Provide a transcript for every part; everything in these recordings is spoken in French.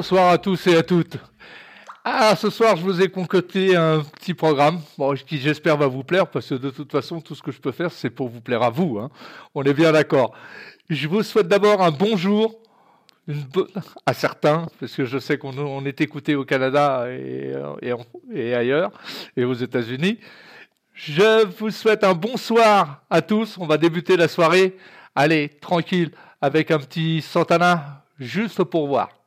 Bonsoir à tous et à toutes. Ah, ce soir, je vous ai concocté un petit programme qui, j'espère, va vous plaire parce que de toute façon, tout ce que je peux faire, c'est pour vous plaire à vous. Hein. On est bien d'accord. Je vous souhaite d'abord un bonjour à certains, parce que je sais qu'on est écouté au Canada et, et ailleurs, et aux États-Unis. Je vous souhaite un bonsoir à tous. On va débuter la soirée. Allez, tranquille, avec un petit Santana, juste pour voir.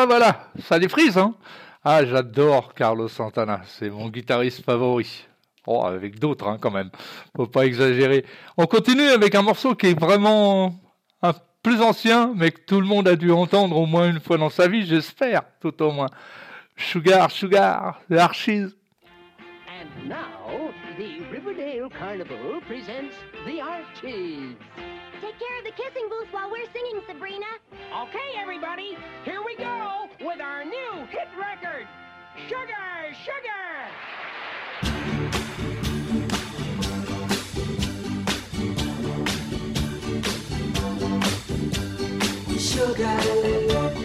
Bah voilà, ça défrise, hein Ah, j'adore Carlos Santana, c'est mon guitariste favori. Oh, avec d'autres hein, quand même, faut pas exagérer. On continue avec un morceau qui est vraiment un plus ancien, mais que tout le monde a dû entendre au moins une fois dans sa vie, j'espère, tout au moins. Sugar, Sugar, the Archies. And now, the Riverdale Carnival presents the Archies. Take care of the kissing booth while we're singing, Sabrina. Okay, everybody, record, Sugar, Sugar! sugar.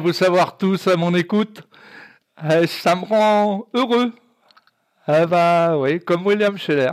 Vous savoir tous à mon écoute, eh, ça me rend heureux. Ah bah oui, comme William Scheller.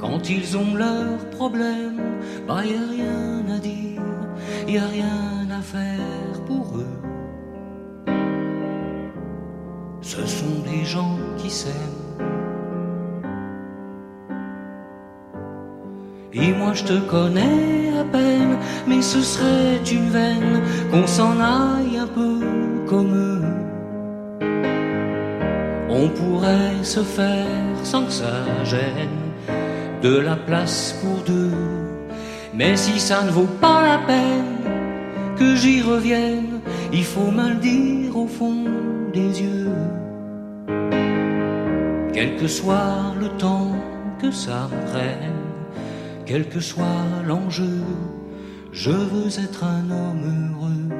Quand ils ont leurs problèmes, bah y a rien à dire, y a rien à faire pour eux. Ce sont des gens qui s'aiment. Et moi je te connais à peine, mais ce serait une veine qu'on s'en aille un peu comme eux. On pourrait se faire sans que ça gêne de la place pour deux. Mais si ça ne vaut pas la peine que j'y revienne, il faut me le dire au fond des yeux. quel que soit le temps que ça me prenne, quel que soit l'enjeu, je veux être un homme heureux.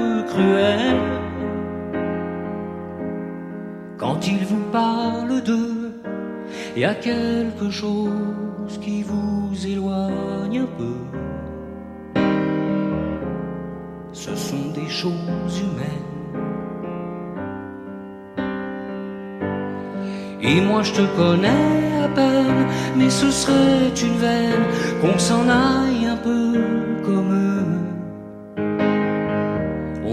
quand ils vous parlent d'eux Il y a quelque chose qui vous éloigne un peu. Ce sont des choses humaines. Et moi je te connais à peine, mais ce serait une veine qu'on s'en aille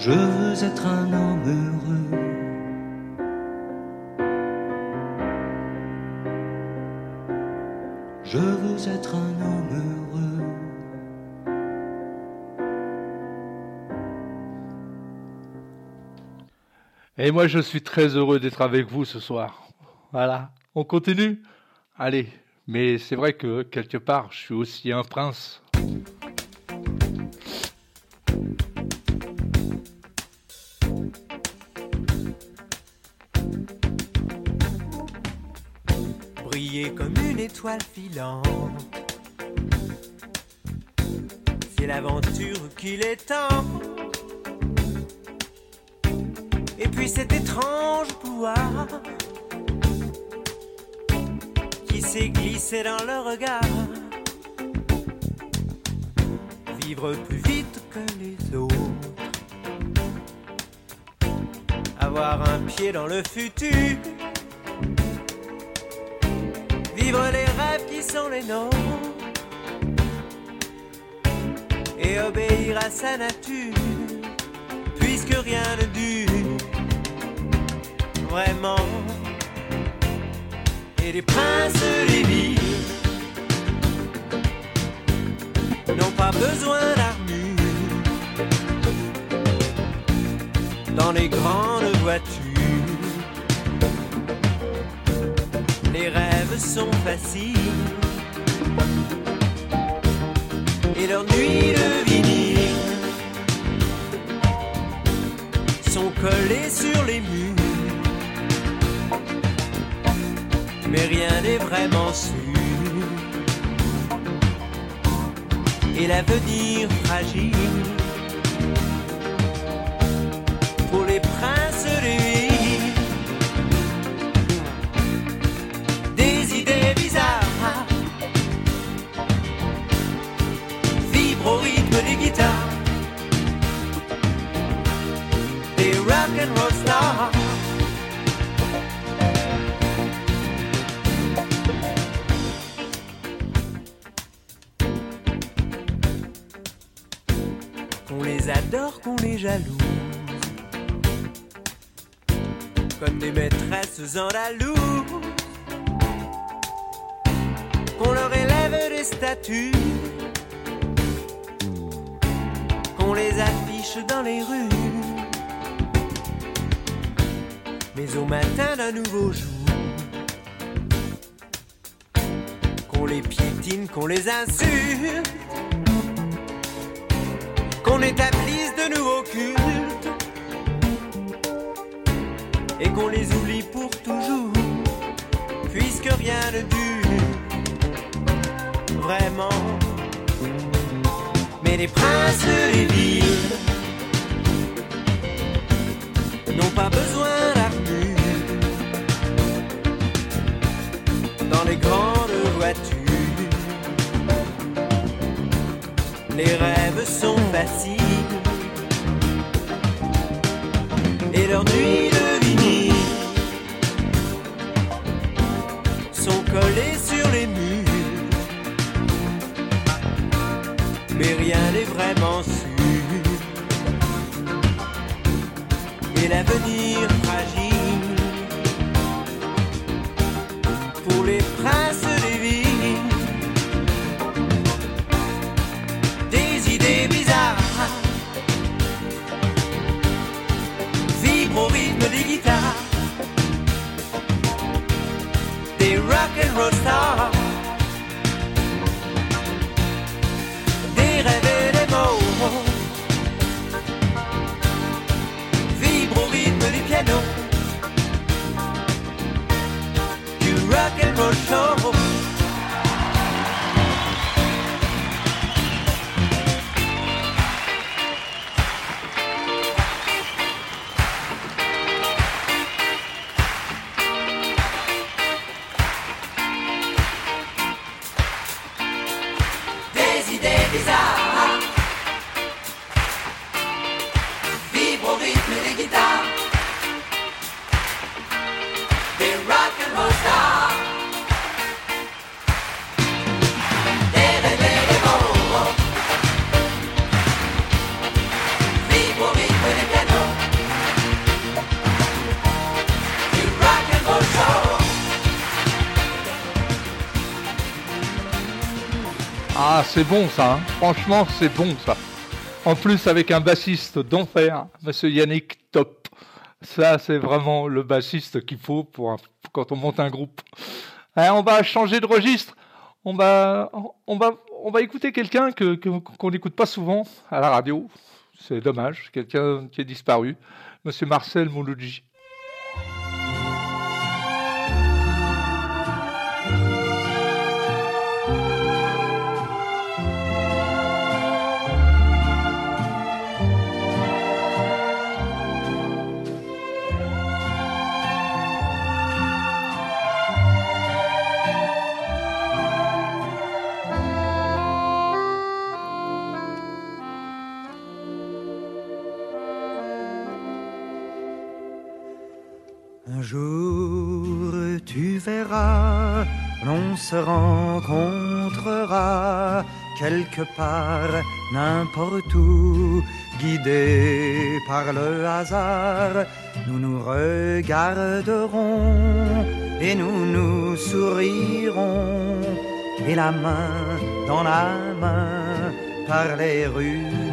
Je veux être un homme heureux. Je veux être un homme heureux. Et moi, je suis très heureux d'être avec vous ce soir. Voilà. On continue? Allez. Mais c'est vrai que quelque part, je suis aussi un prince. Comme une étoile filante. C'est l'aventure qu'il est. Et puis cet étrange pouvoir qui s'est glissé dans le regard. Vivre plus vite que les autres. Avoir un pied dans le futur vivre les rêves qui sont les nôtres et obéir à sa nature, puisque rien ne dure vraiment. Et les princes des villes n'ont pas besoin d'armure dans les grandes voitures. Sont faciles et leurs nuits de vinyle sont collées sur les murs. Mais rien n'est vraiment sûr et l'avenir fragile jalouse comme des maîtresses andalouse qu'on leur élève des statues, qu'on les affiche dans les rues. Mais au matin d'un nouveau jour, qu'on les piétine, qu'on les insulte, qu'on établisse de nouveaux cultes. Et qu'on les oublie pour toujours, puisque rien ne dure. Vraiment. les princes des villes Les rêves sont faciles et leurs nuits de vinyle sont collées sur les murs. Mais rien n'est vraiment sûr. Et l'avenir c'est bon ça, hein. franchement, c'est bon ça. En plus, avec un bassiste d'enfer, monsieur Yannick Top. Ça, c'est vraiment le bassiste qu'il faut pour quand on monte un groupe. Hein, on va changer de registre. On va, on va, on va écouter quelqu'un que, que- qu'on n'écoute pas souvent à la radio. C'est dommage, quelqu'un qui est disparu. Monsieur Marcel Mouloudji. Se rencontrera quelque part, n'importe où, guidés par le hasard, nous nous regarderons et nous nous sourirons, et la main dans la main, par les rues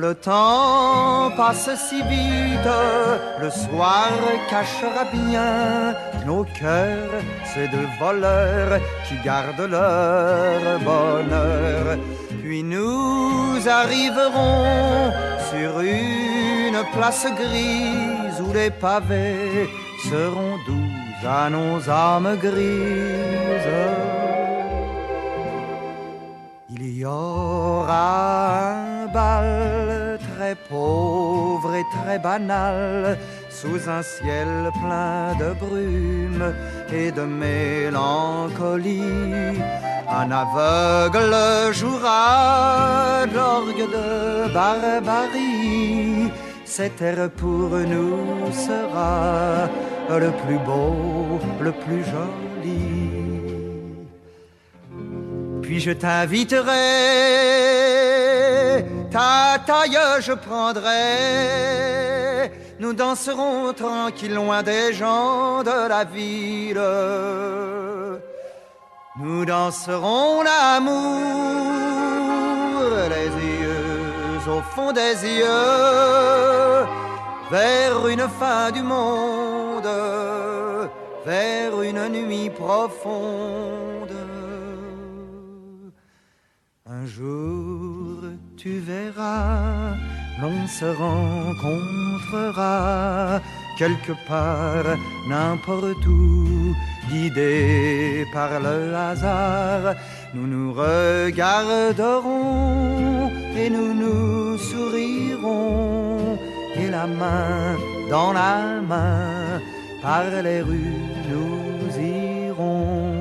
le temps passe si vite, le soir cachera bien nos cœurs, ces deux voleurs qui gardent leur bonheur. Puis nous arriverons sur une place grise où les pavés seront doux à nos âmes grises. Il y aura un bal très pauvre et très banal sous un ciel plein de brume et de mélancolie. Un aveugle jouera l'orgue de barbarie. Cet air pour nous sera le plus beau, le plus joli. Puis je t'inviterai, ta taille je prendrai. Nous danserons tranquille loin des gens de la ville. Nous danserons l'amour, les yeux au fond des yeux, vers une fin du monde, vers une nuit profonde. Un jour tu verras, l'on se rencontrera quelque part, n'importe où, guidé par le hasard, nous nous regarderons et nous nous sourirons et la main dans la main par les rues nous irons.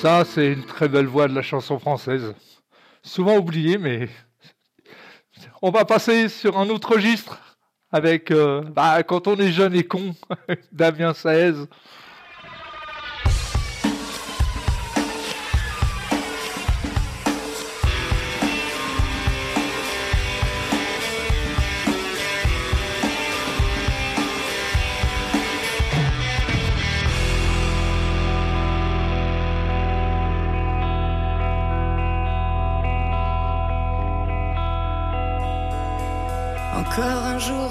Ça, c'est une très belle voix de la chanson française. Souvent oubliée, mais on va passer sur un autre registre avec euh, bah, quand on est jeune et con, Damien Saez.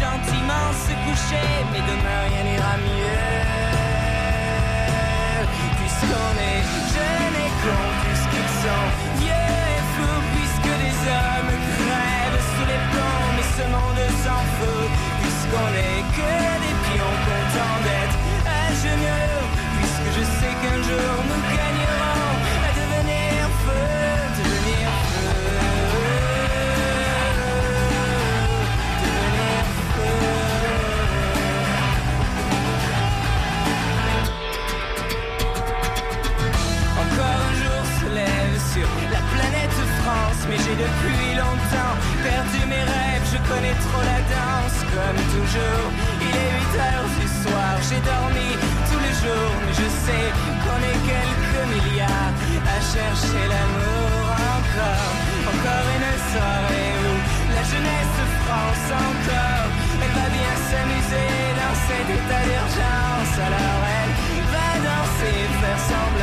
gentiment se coucher. Mais demain rien n'ira mieux. Puisqu'on est jeunes et cons, puisqu'ils sont vieux et fous, puisque des hommes crèvent sous les ponts. Mais ce monde s'en fout, puisqu'on est que des pions contents d'être à. Puisque je sais qu'un jour nous depuis longtemps perdu mes rêves. Je connais trop la danse, comme toujours. Il est 8 heures du soir, j'ai dormi tous les jours, mais je sais qu'on est quelques milliards à chercher l'amour encore. Encore une soirée où la jeunesse France encore. Elle va bien s'amuser dans cet état d'urgence. Alors elle va danser, faire semblant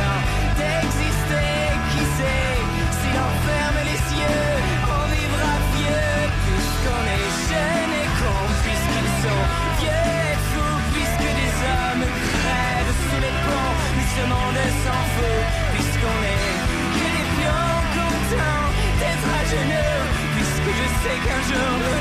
Puisque je sais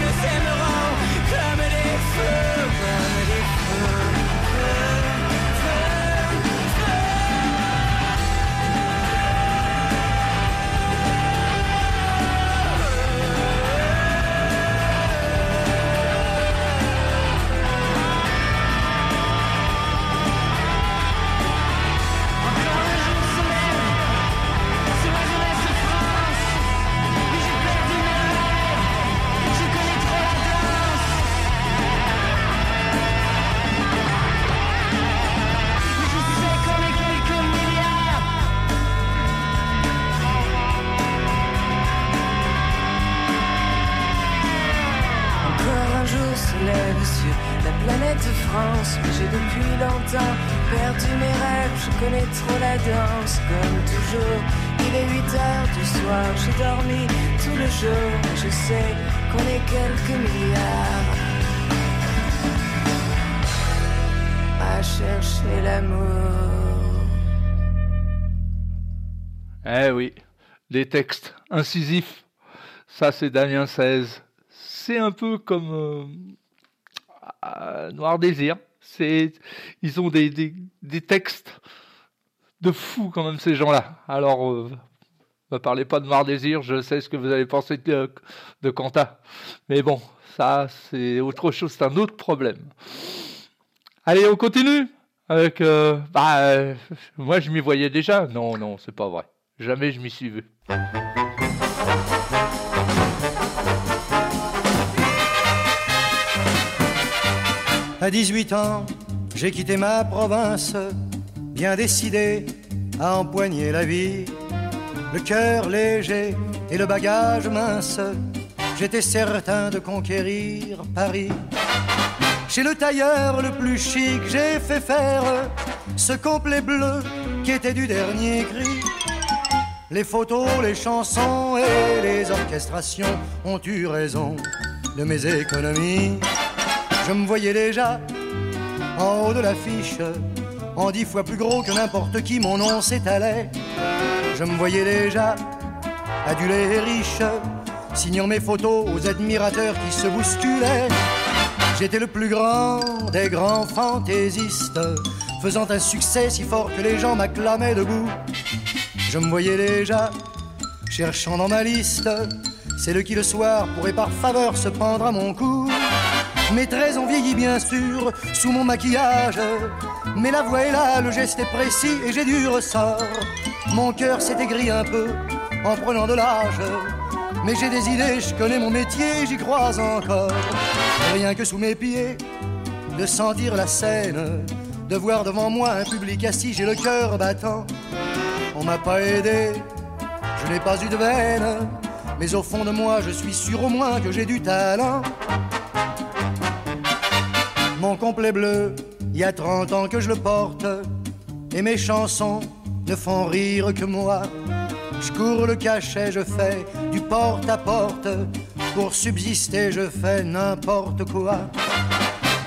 Mais j'ai depuis longtemps perdu mes rêves. Je connais trop la danse, comme toujours. Il est 8 heures du soir, j'ai dormi tout le jour. Je sais qu'on est quelques milliards à chercher l'amour. Eh oui, des textes incisifs. Ça, c'est Damien 16. C'est un peu comme euh, à Noir Désir. C'est, ils ont des, des, textes de fous quand même ces gens-là. Alors, euh, ne parlez pas de Noir Désir. Je sais ce que vous avez pensé de, de Quentin, mais bon, ça c'est autre chose, c'est un autre problème. Allez, on continue Avec, euh, bah, euh, moi je m'y voyais déjà. Non, non, c'est pas vrai. Jamais je m'y suis vu. À 18 ans, j'ai quitté ma province, bien décidé à empoigner la vie. Le cœur léger et le bagage mince, j'étais certain de conquérir Paris. Chez le tailleur le plus chic, j'ai fait faire ce complet bleu qui était du dernier cri. Les photos, les chansons et les orchestrations ont eu raison de mes économies. Je me voyais déjà en haut de l'affiche, en dix fois plus gros que n'importe qui, mon nom s'étalait. Je me voyais déjà adulé et riche, signant mes photos aux admirateurs qui se bousculaient. J'étais le plus grand des grands fantaisistes, faisant un succès si fort que les gens m'acclamaient debout. Je me voyais déjà cherchant dans ma liste celle qui le soir pourrait par faveur se prendre à mon cou. Mes traits ont vieilli bien sûr sous mon maquillage, mais la voix est là, le geste est précis et j'ai du ressort. Mon cœur s'est aigri un peu en prenant de l'âge, mais j'ai des idées, je connais mon métier, j'y crois encore. Rien que sous mes pieds, de sentir la scène, de voir devant moi un public assis, j'ai le cœur battant. On m'a pas aidé, je n'ai pas eu de veine, mais au fond de moi, je suis sûr au moins que j'ai du talent. Mon complet bleu, il y a 30 ans que je le porte, et mes chansons ne font rire que moi. Je cours le cachet, je fais du porte à porte, pour subsister, je fais n'importe quoi.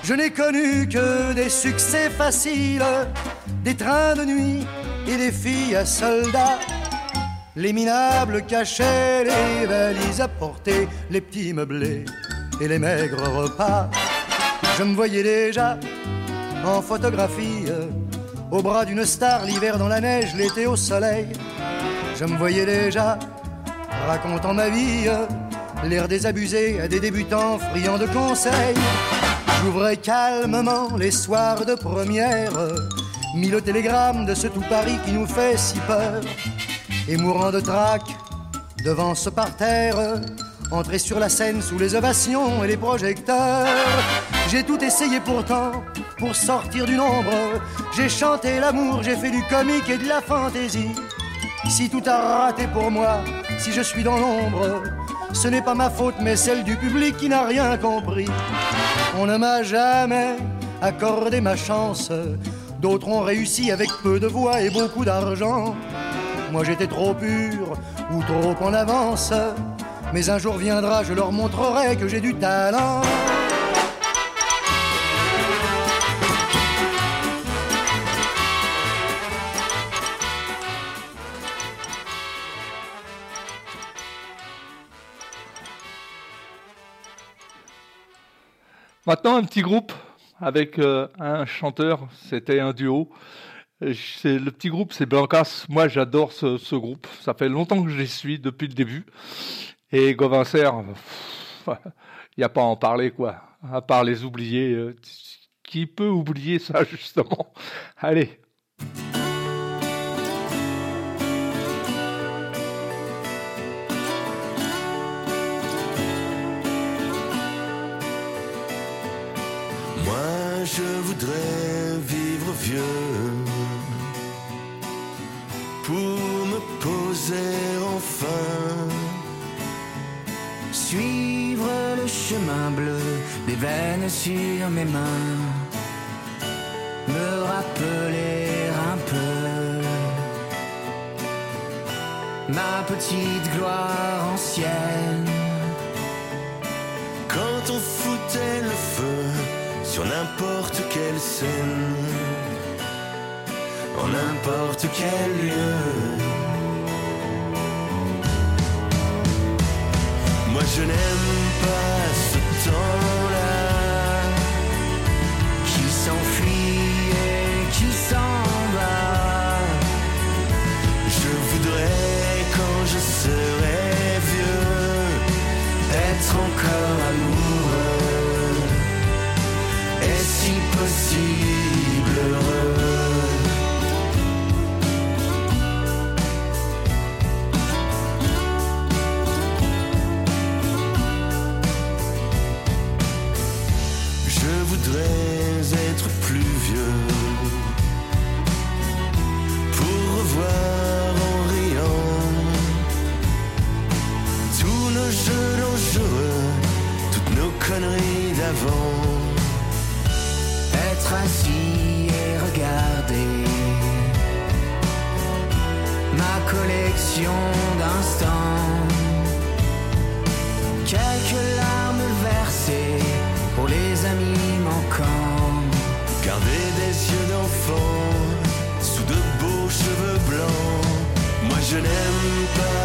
Je n'ai connu que des succès faciles, des trains de nuit et des filles à soldats. Les minables cachets, les valises à porter, les petits meublés et les maigres repas. Je me voyais déjà en photographie, au bras d'une star, l'hiver dans la neige, l'été au soleil. Je me voyais déjà racontant ma vie, l'air désabusé à des débutants friands de conseils. J'ouvrais calmement les soirs de première, mis le télégramme de ce tout Paris qui nous fait si peur. Et mourant de trac devant ce parterre, entrer sur la scène sous les ovations et les projecteurs. J'ai tout essayé pourtant pour sortir du nombre. J'ai chanté l'amour, j'ai fait du comique et de la fantaisie. Si tout a raté pour moi, si je suis dans l'ombre, ce n'est pas ma faute mais celle du public qui n'a rien compris. On ne m'a jamais accordé ma chance. D'autres ont réussi avec peu de voix et beaucoup d'argent. Moi j'étais trop pur ou trop en avance. Mais un jour viendra, je leur montrerai que j'ai du talent. Maintenant, un petit groupe avec euh, un chanteur, c'était un duo. Le petit groupe, c'est Blancas. Moi, j'adore ce, ce groupe. Ça fait longtemps que je les suis depuis le début. Et Govincer, il n'y a pas à en parler quoi. À part les oublier, euh, qui peut oublier ça justement? Allez. Veines sur mes mains. Me rappeler un peu ma petite gloire ancienne. Quand on foutait le feu sur n'importe quelle scène, en n'importe quel lieu. Moi je n'aime pas ce temps-là d'instant. Quelques larmes versées pour les amis manquants. Garder des yeux d'enfant sous de beaux cheveux blancs. Moi je n'aime pas.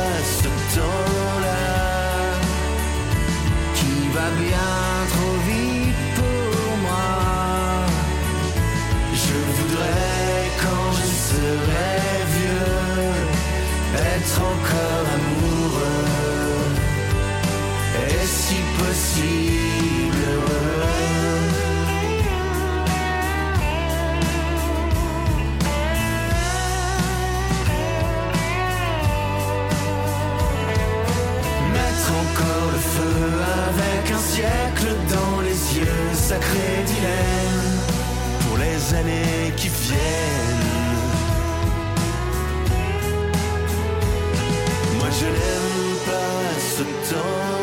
dans les yeux, sacré dilemme pour les années qui viennent. Moi je n'aime pas ce temps.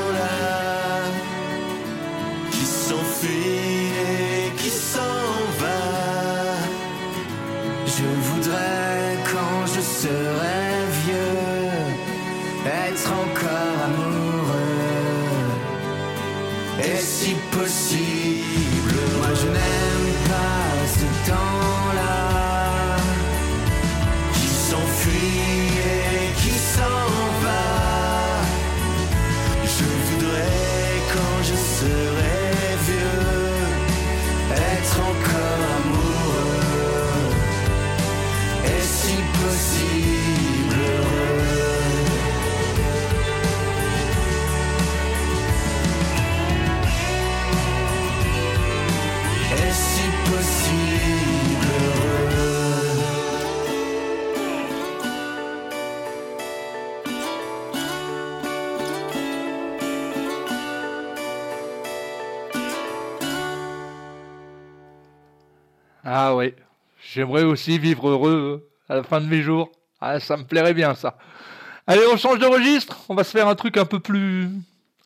Ah oui, j'aimerais aussi vivre heureux euh, à la fin de mes jours. Ah, ça me plairait bien ça. Allez, on change de registre. On va se faire un truc un peu plus,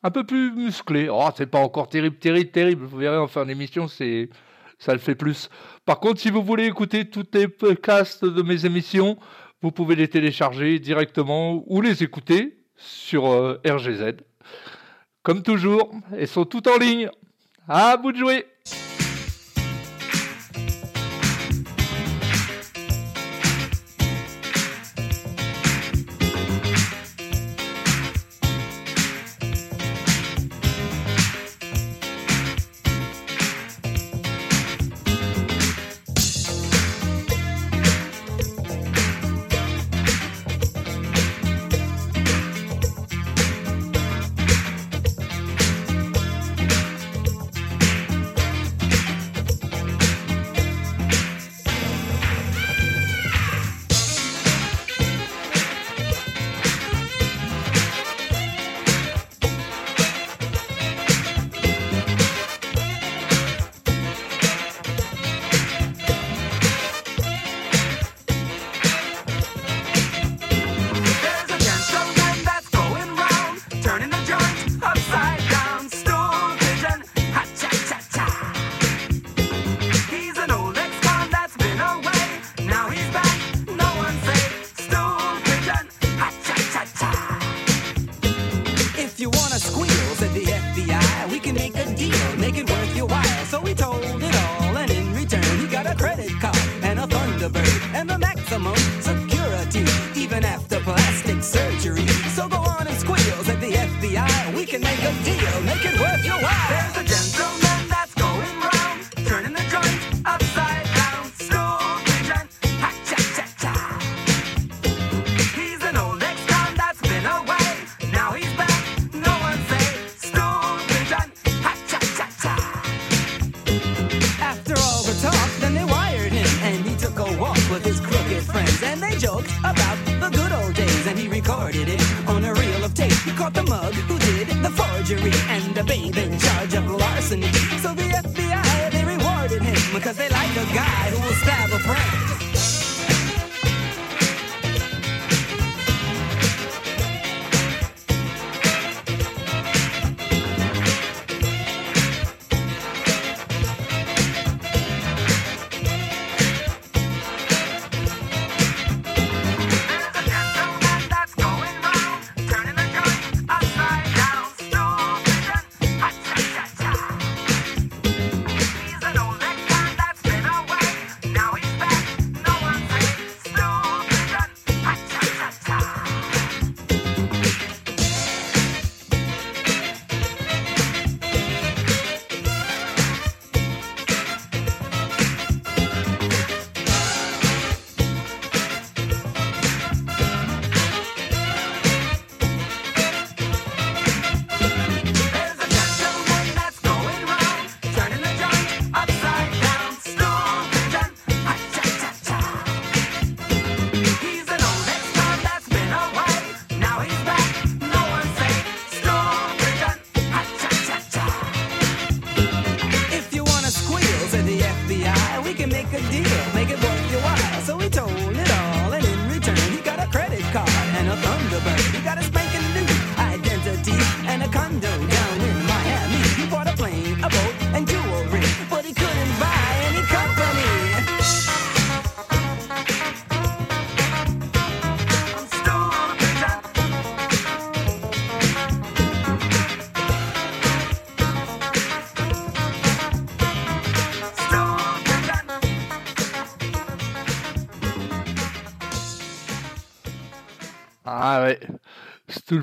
un peu plus musclé. Oh, c'est pas encore terrible, terrible, terrible. Vous verrez en fin d'émission, c'est ça le fait plus. Par contre, si vous voulez écouter toutes les podcasts de mes émissions, vous pouvez les télécharger directement ou les écouter sur euh, RGZ. Comme toujours, elles sont toutes en ligne. À vous de jouer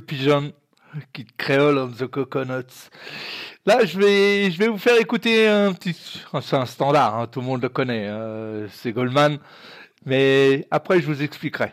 Pigeon, Kid Creole on the Coconuts. Là, je vais, je vais vous faire écouter un petit... C'est un standard, hein, tout le monde le connaît, euh, c'est Goldman. Mais après, je vous expliquerai.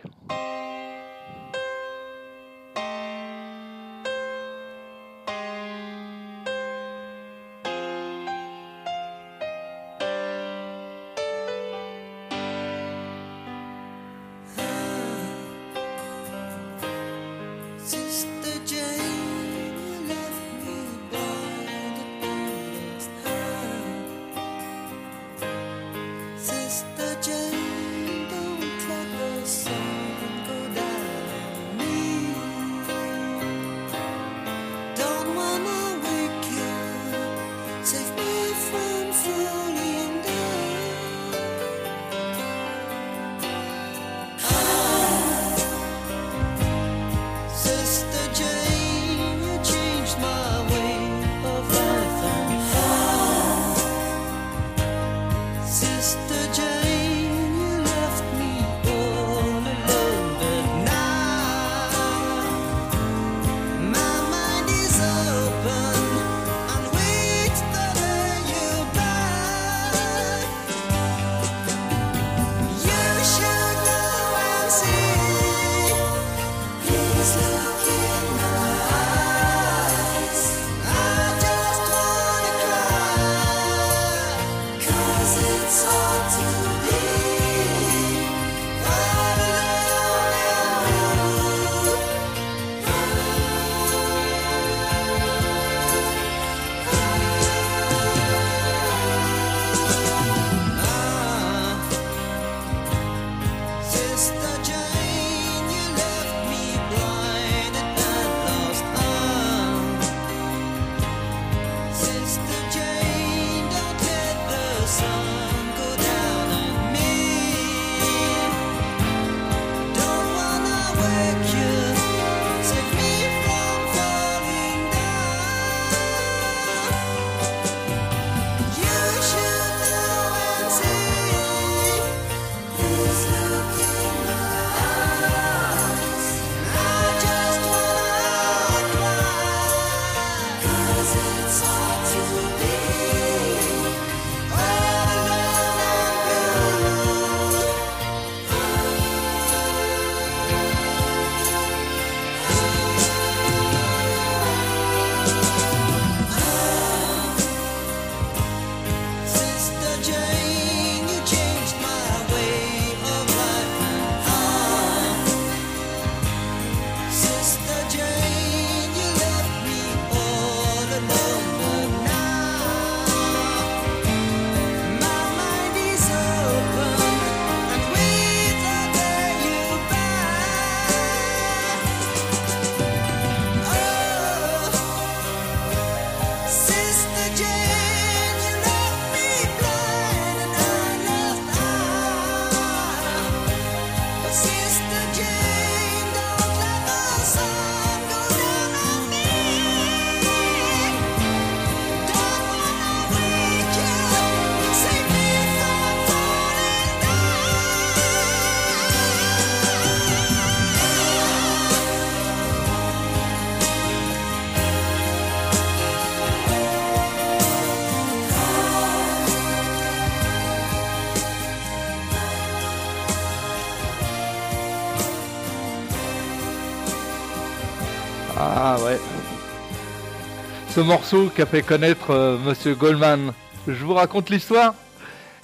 Ce morceau qu'a fait connaître euh, Monsieur Goldman. Je vous raconte l'histoire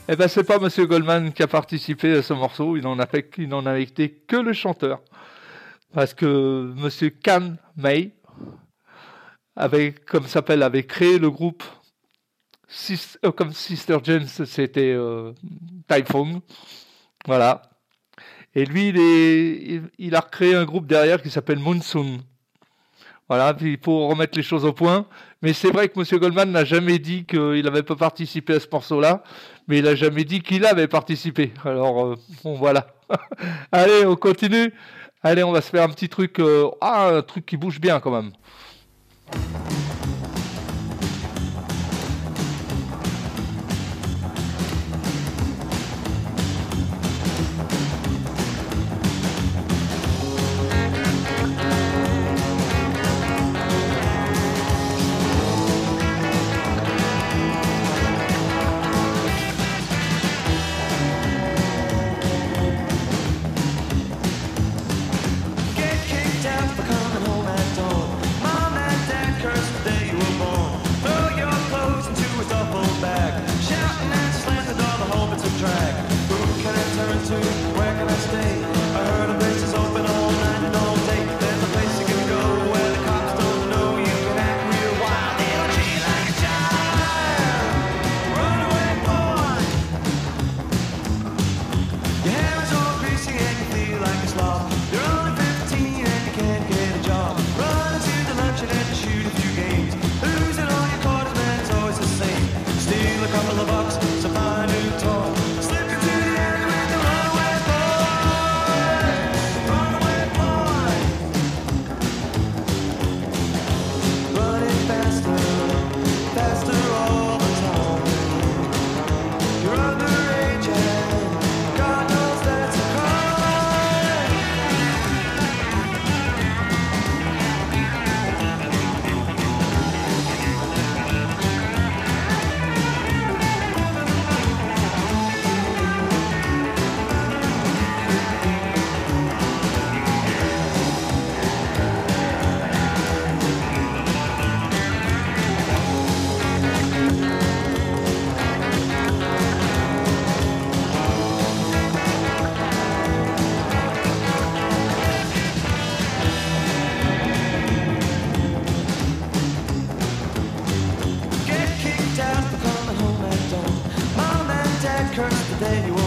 Eh ben c'est pas Monsieur Goldman qui a participé à ce morceau, il n'en a fait qu'il n'en a été que le chanteur. Parce que Monsieur Can May avait, comme s'appelle, avait créé le groupe euh, comme Sister Jane, c'était euh. Voilà. Et lui, il, est, il, il a recréé un groupe derrière qui s'appelle Monsoon. Voilà, puis pour remettre les choses au point. Mais c'est vrai que M. Goldman n'a jamais dit qu'il n'avait pas participé à ce morceau-là, mais il n'a jamais dit qu'il avait participé. Alors, euh, bon, voilà. Allez, on continue. Allez, on va se faire un petit truc. euh, ah, un truc qui bouge bien quand même.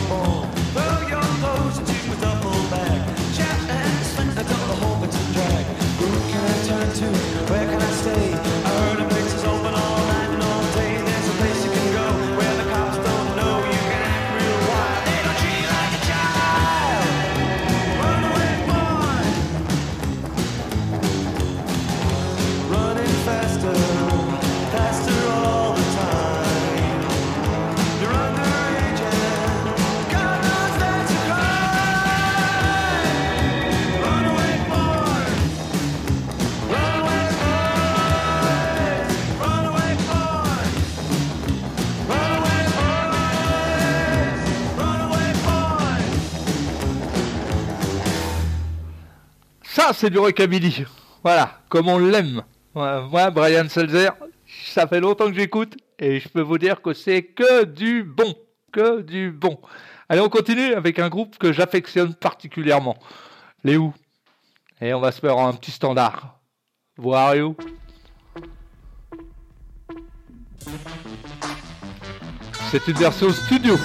home. Ça, c'est du rockabilly. Voilà, comme on l'aime. Moi, Brian Selzer, ça fait longtemps que j'écoute et je peux vous dire que c'est que du bon. Que du bon. Allez, on continue avec un groupe que j'affectionne particulièrement. Les Who. Et on va se faire un petit standard. Voir you? C'est une version studio.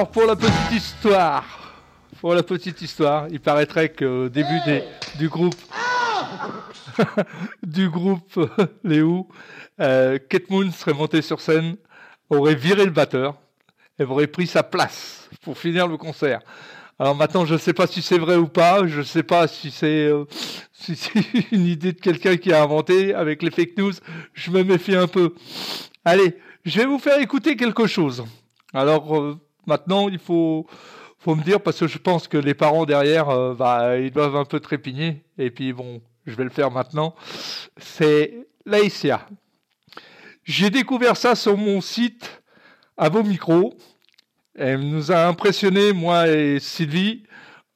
Alors pour la petite histoire, pour la petite histoire, il paraîtrait qu'au début des- du groupe, du groupe Les euh, Moon serait montée sur scène, aurait viré le batteur, et aurait pris sa place pour finir le concert. Alors maintenant, je ne sais pas si c'est vrai ou pas, je ne sais pas si c'est euh, si c'est une idée de quelqu'un qui a inventé avec les fake news, je me méfie un peu. Allez, je vais vous faire écouter quelque chose. Alors euh, maintenant, il faut, me dire, parce que je pense que les parents derrière, euh, bah, ils doivent un peu trépigner. Et puis bon, je vais le faire maintenant. C'est Laïcia. J'ai découvert ça sur mon site à vos micros. Elle nous a impressionnés, moi et Sylvie,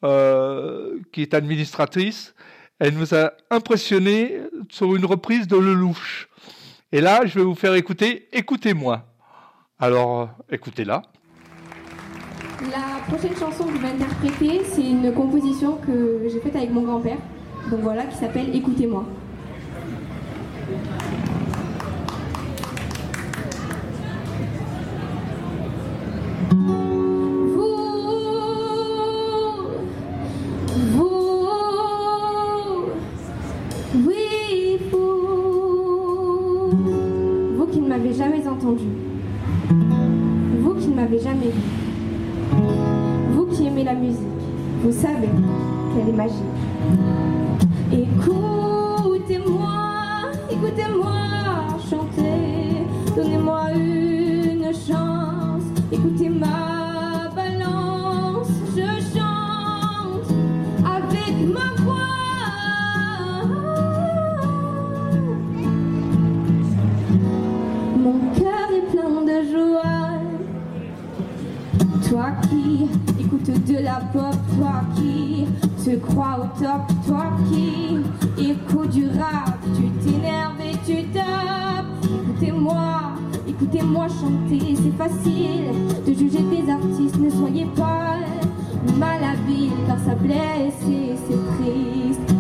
euh, qui est administratrice. Elle nous a impressionnés sur une reprise de Lelouch. Et là, je vais vous faire écouter Écoutez-moi. Alors, écoutez-la. La prochaine chanson que je vais interpréter, c'est une composition que j'ai faite avec mon grand-père. Donc voilà, qui s'appelle Écoutez-moi. Vous, qui ne m'avez jamais entendu, vous qui aimez la musique, vous savez qu'elle est magique. Qui écoutes de la pop, toi qui te crois au top, toi qui écoutes du rap, tu t'énerves et tu tapes. Écoutez-moi, écoutez-moi chanter, c'est facile de juger des artistes, ne soyez pas malhabiles car ça blesse et c'est triste.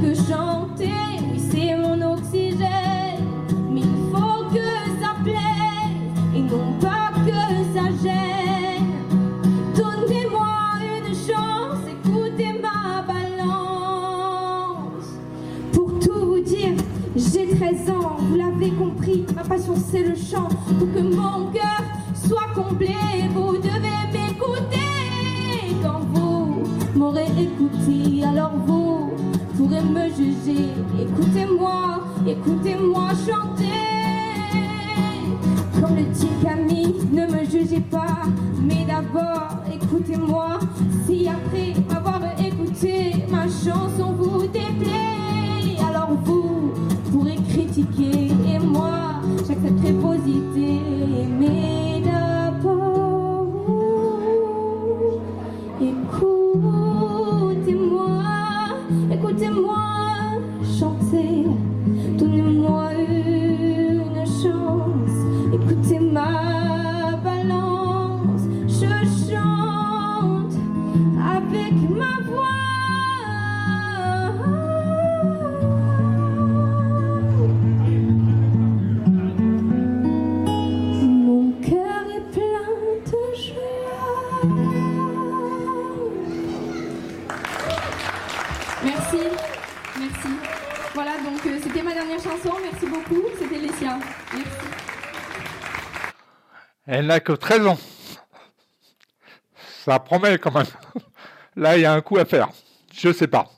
Que chanter, oui c'est mon oxygène. Mais il faut que ça plaise et non pas que ça gêne. Donnez-moi une chance, écoutez ma balance. Pour tout vous dire, j'ai 13 ans, vous l'avez compris, ma passion c'est le chant. Pour que mon cœur soit comblé, vous devez m'écouter. Quand vous m'aurez écouté, alors vous me juger. Écoutez-moi, écoutez-moi chanter. Comme le dit Camille, ne me jugez pas, mais d'abord écoutez-moi. Que 13 ans. Ça promet quand même. Là, il y a un coup à faire. Je sais pas.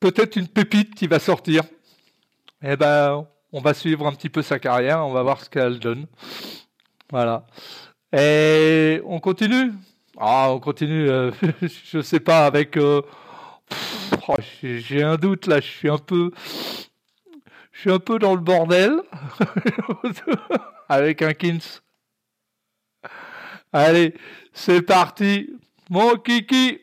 Peut-être une pépite qui va sortir. Eh ben, on va suivre un petit peu sa carrière. On va voir ce qu'elle donne. Voilà. Et on continue? Ah, on continue. euh, je sais pas avec. euh, oh, j'ai j'ai un doute là. Je suis un peu. Je suis un peu dans le bordel avec un Kins. Allez, c'est parti. Mon kiki.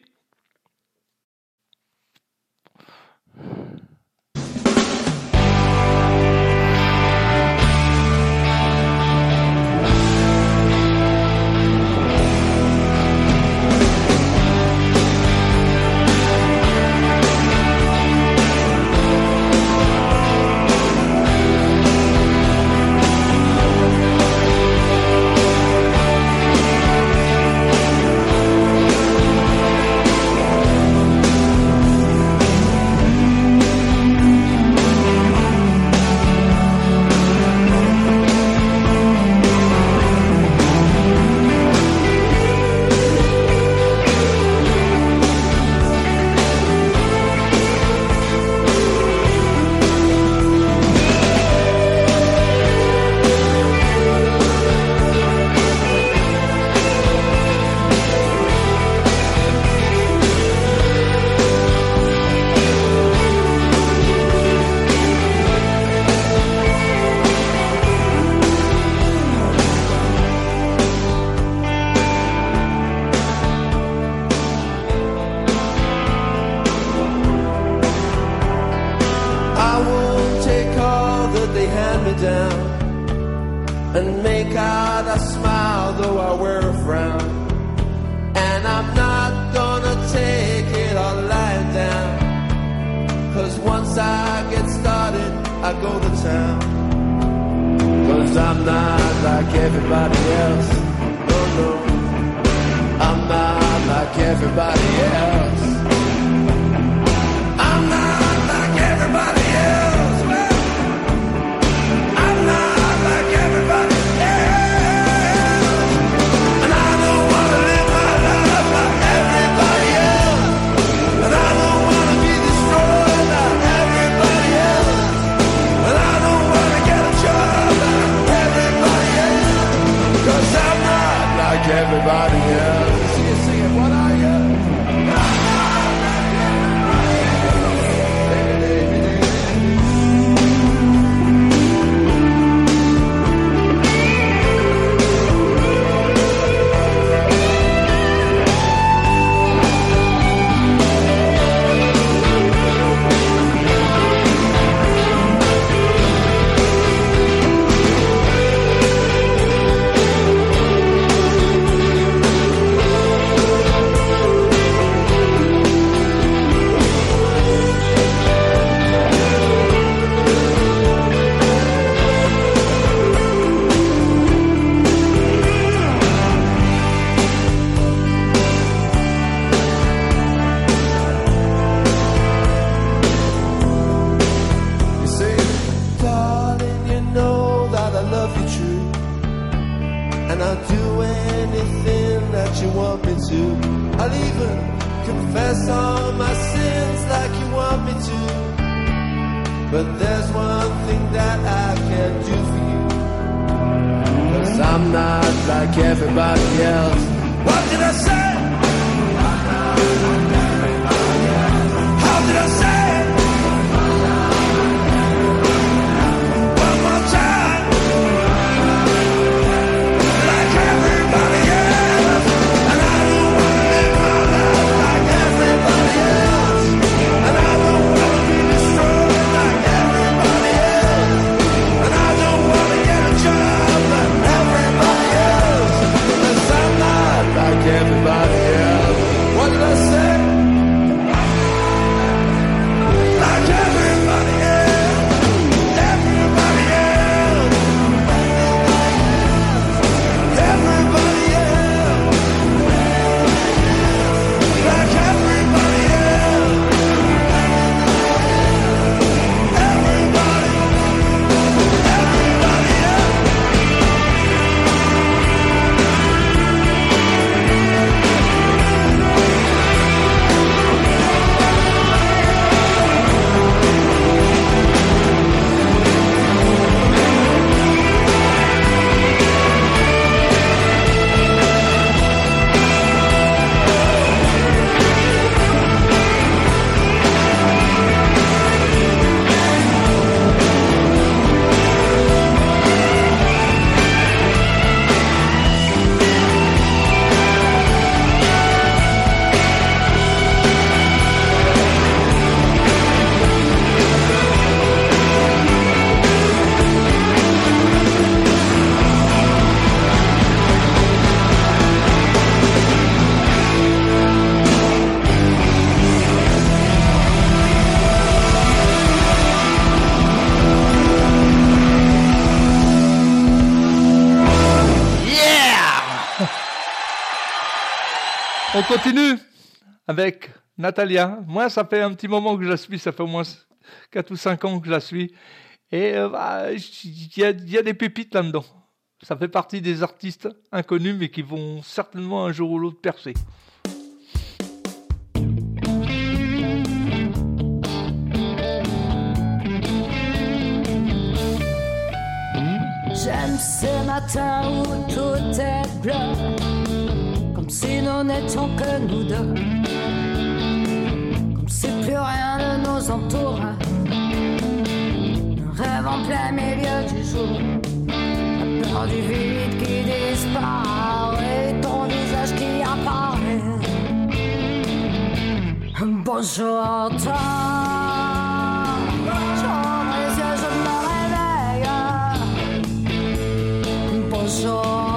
continue avec Natalia. Moi, ça fait un petit moment que je la suis, ça fait au moins 4 ou 5 ans que je la suis. Et euh, bah, il y, a, des pépites là-dedans. Ça fait partie des artistes inconnus, mais qui vont certainement un jour ou l'autre percer. J'aime ces matins où tout est bleu si nous n'étions que nous deux, comme si plus rien ne nous entoure. Un rêve en plein milieu du jour, la peur du vide qui disparaît, ton visage qui apparaît. Bonjour, toi. J'ouvre les yeux, je me réveille. Bonjour.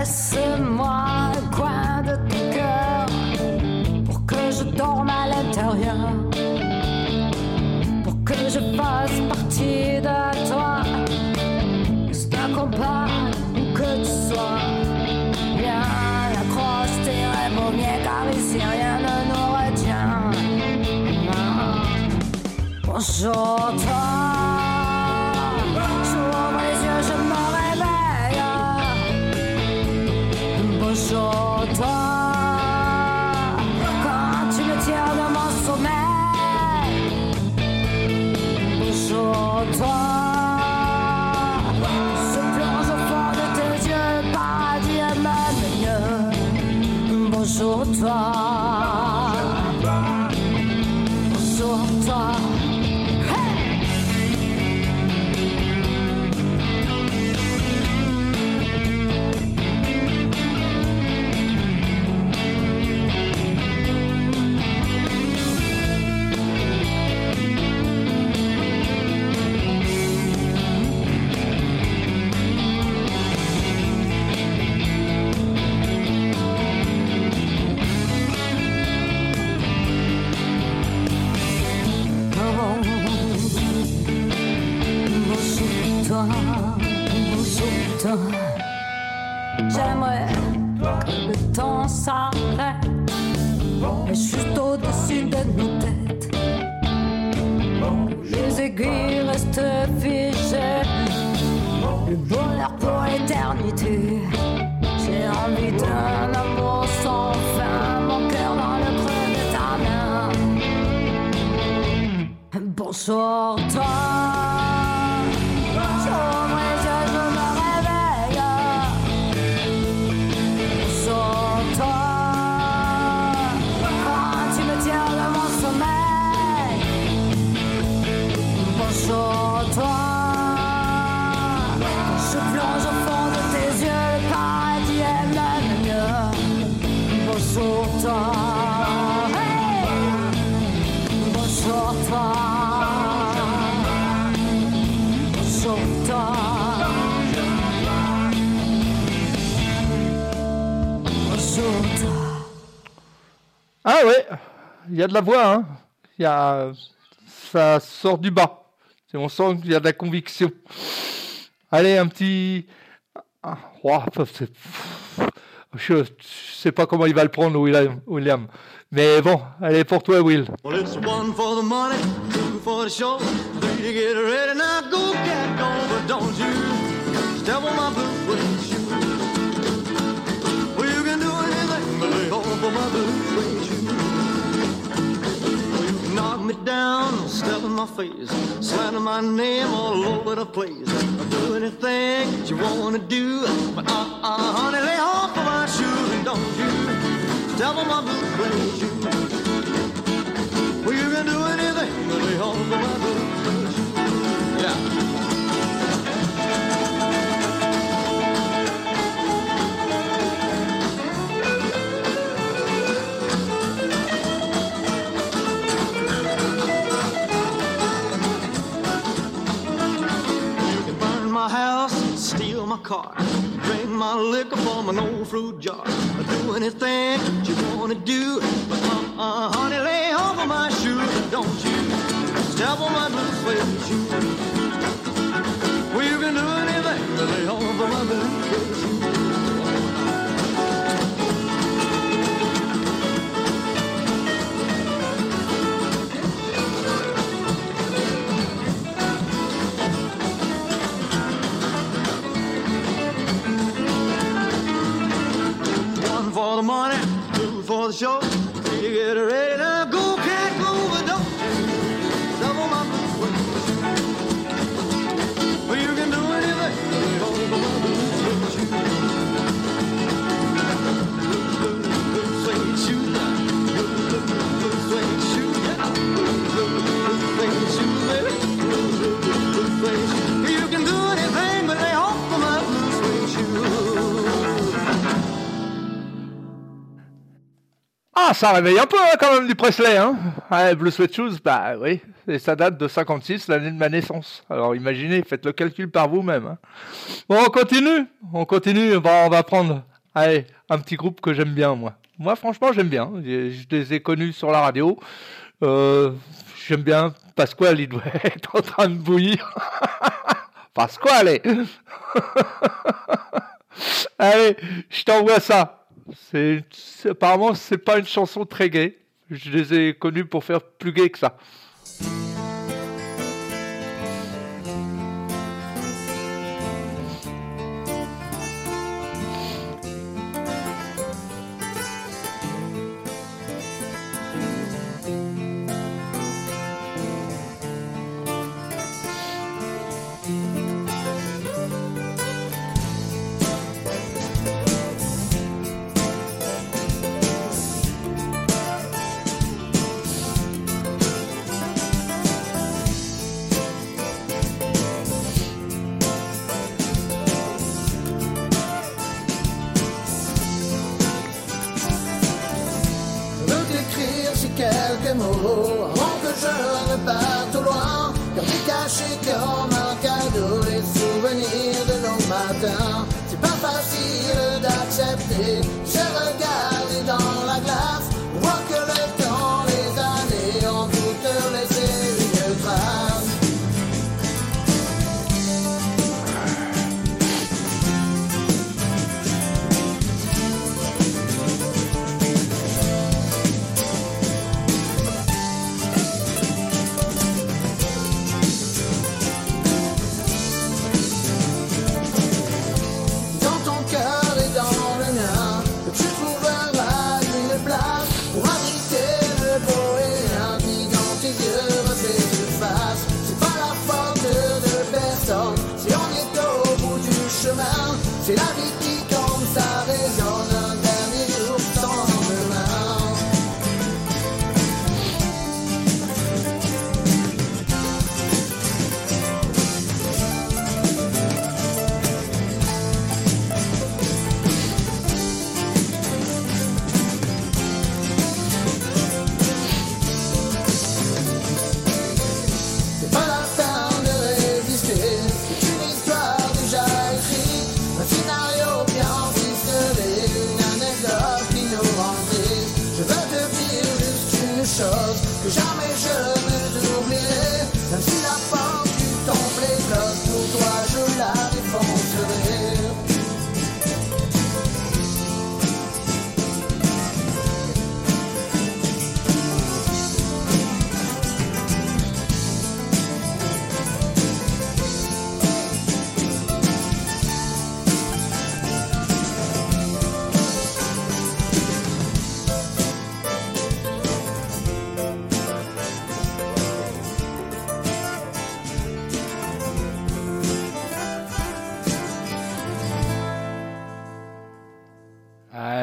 Laisse-moi un coin de ton cœur pour que je dorme à l'intérieur. Pour que je fasse partie de toi. Que t'accompagne où que tu sois. Viens, accroche tes rêves au mien car ici rien ne nous retient. Bonjour toi. J'aimerais que le temps s'arrête, juste au-dessus de nos têtes. Les aiguilles restent figées, le bonheur pour l'éternité. J'ai envie d'un amour sans fin, mon cœur dans le creux de ta main. Bonsoir Ah ouais, il y a de la voix, hein. Ça sort du bas. On sent qu'il y a de la conviction. Allez, un petit... Ah, Je sais pas comment il va le prendre, William. Mais bon, allez, pour toi, Will. Well, it's one for the money, two for the show, me down, step in my face, slander my name all over the place. I'll do anything that you wanna do, but uh, uh, honey, lay off of my shoes and don't you on my blue suede shoe. Well, you can do anything but lay off of my blue suede shoe. Yeah. Car, drink my liquor from an old fruit jar. I Do anything you wanna do, but uh, uh, honey, lay of my shoes, don't you step on my blue suede shoes. Well, you can do anything, lay of my blue suede shoes. For the two for the show. To get ready now. Ça réveille un peu hein, quand même du Presley. Hein Blue Sweat Shoes, bah oui, et ça date de 56, l'année de ma naissance. Alors imaginez, faites le calcul par vous-même. hein. Bon, on continue, on continue, on va prendre un petit groupe que j'aime bien, moi. Moi, franchement, j'aime bien. Je je les ai connus sur la radio. Euh, j'aime bien Pasquale, il doit être en train de bouillir. Pasquale Allez, je t'envoie ça. C'est, apparemment, c'est pas une chanson très gaie. Je les ai connus pour faire plus gay que ça.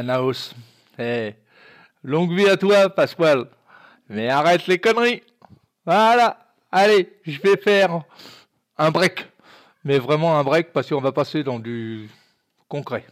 Ah, Naos. Eh, longue vie à toi, Pasquale. Mais arrête les conneries. Voilà. Allez, je vais faire un break. Mais vraiment un break parce qu'on va passer dans du concret.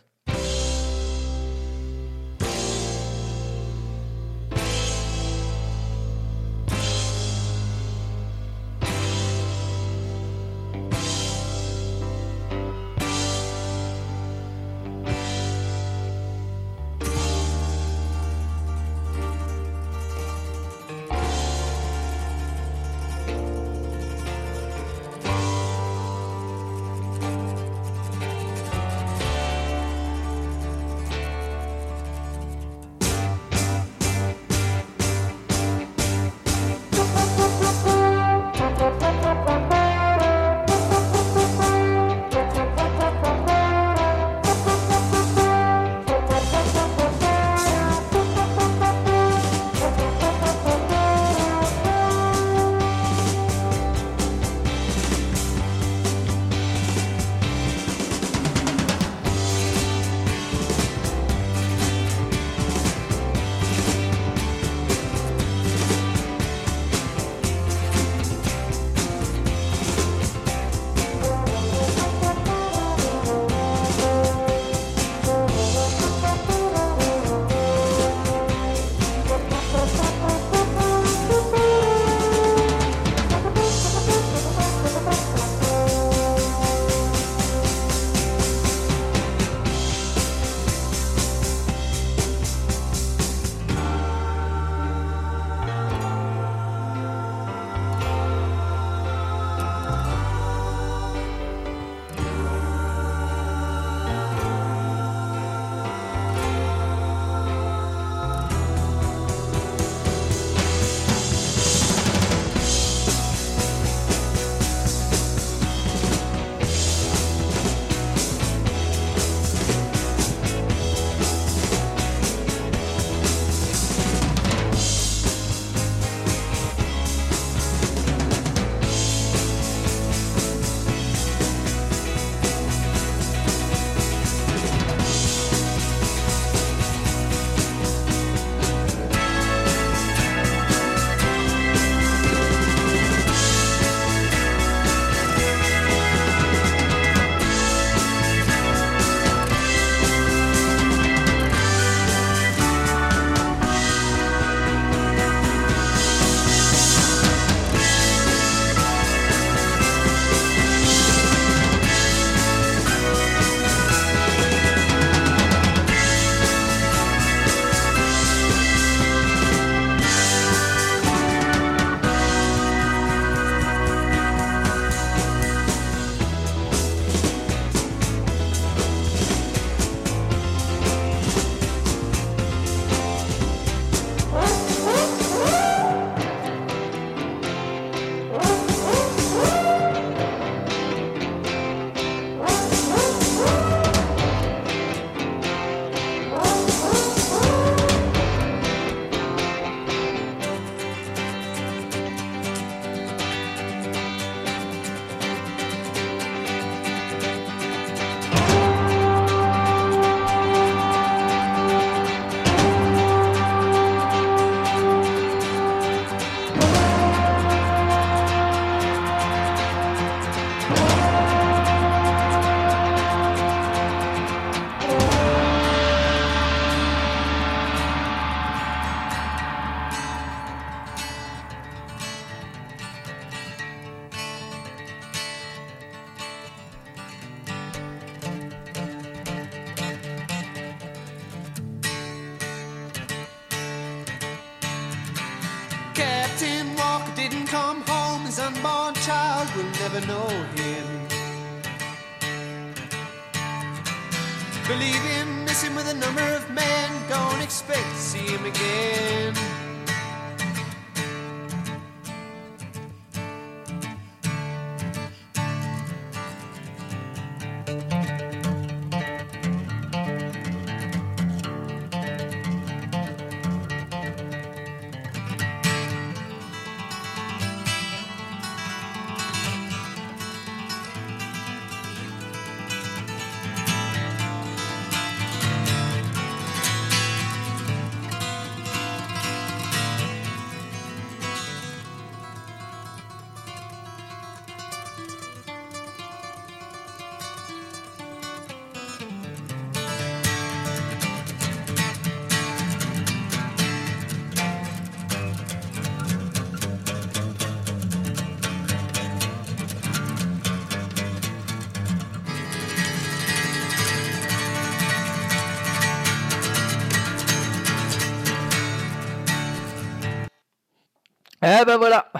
Eh ben voilà.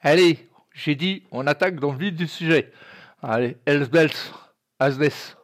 Allez, j'ai dit, on attaque dans le vif du sujet. Allez, Elsbels, Asdes.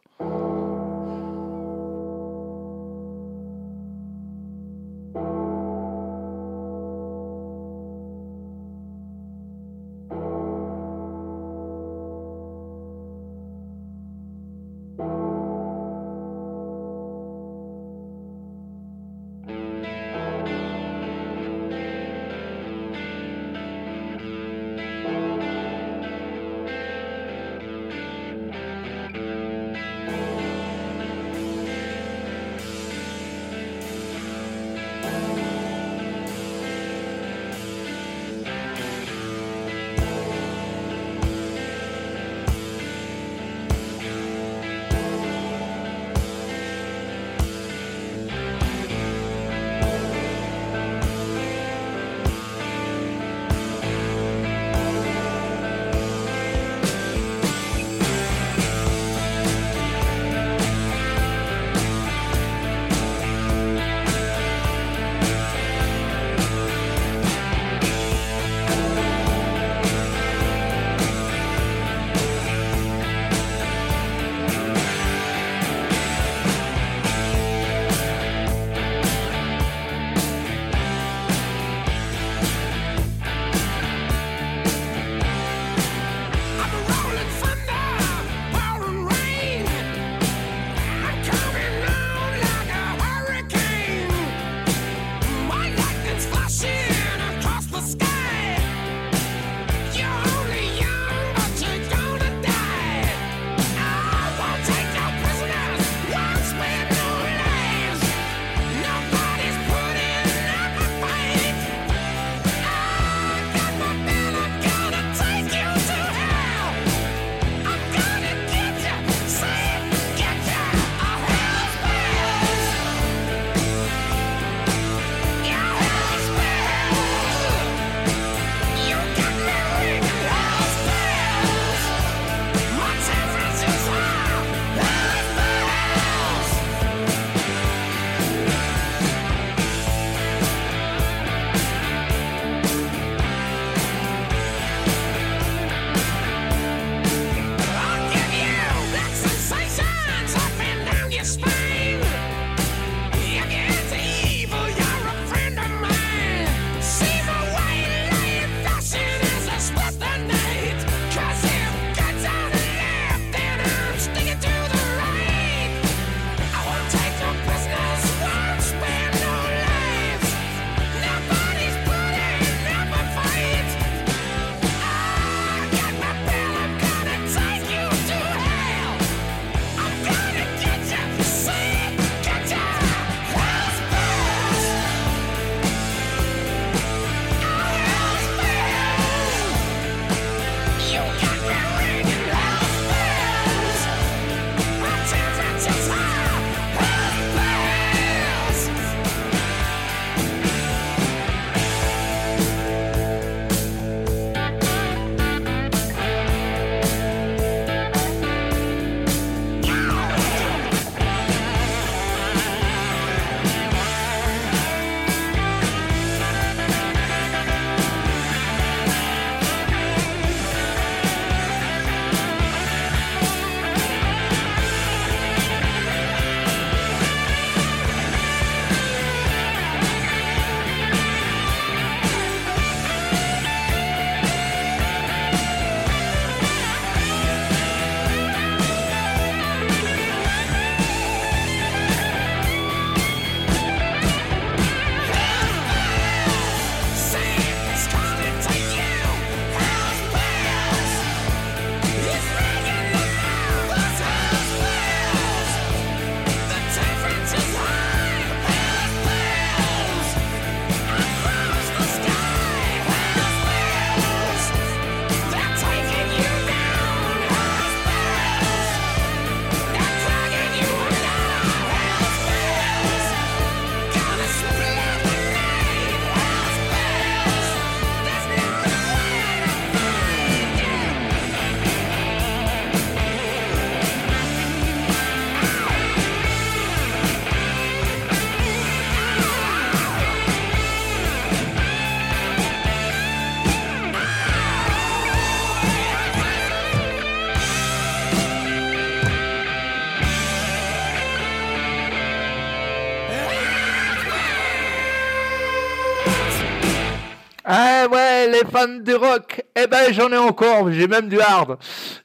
Les fans de rock. Eh ben, j'en ai encore. J'ai même du hard.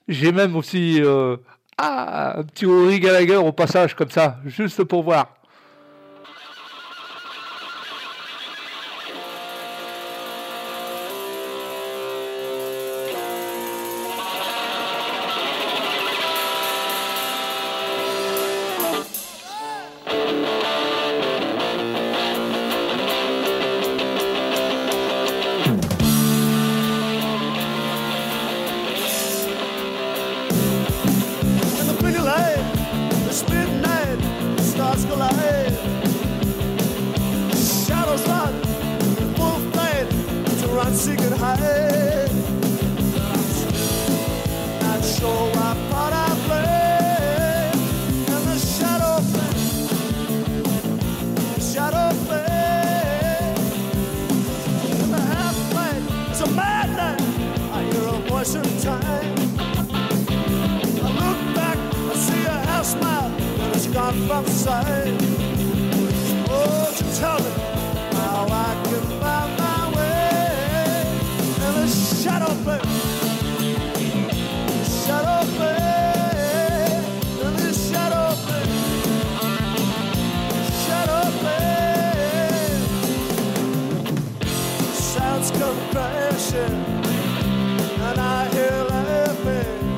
J'ai même aussi euh, ah, un petit Rory Gallagher au passage comme ça, juste pour voir. Sounds come crashing, and I hear laughing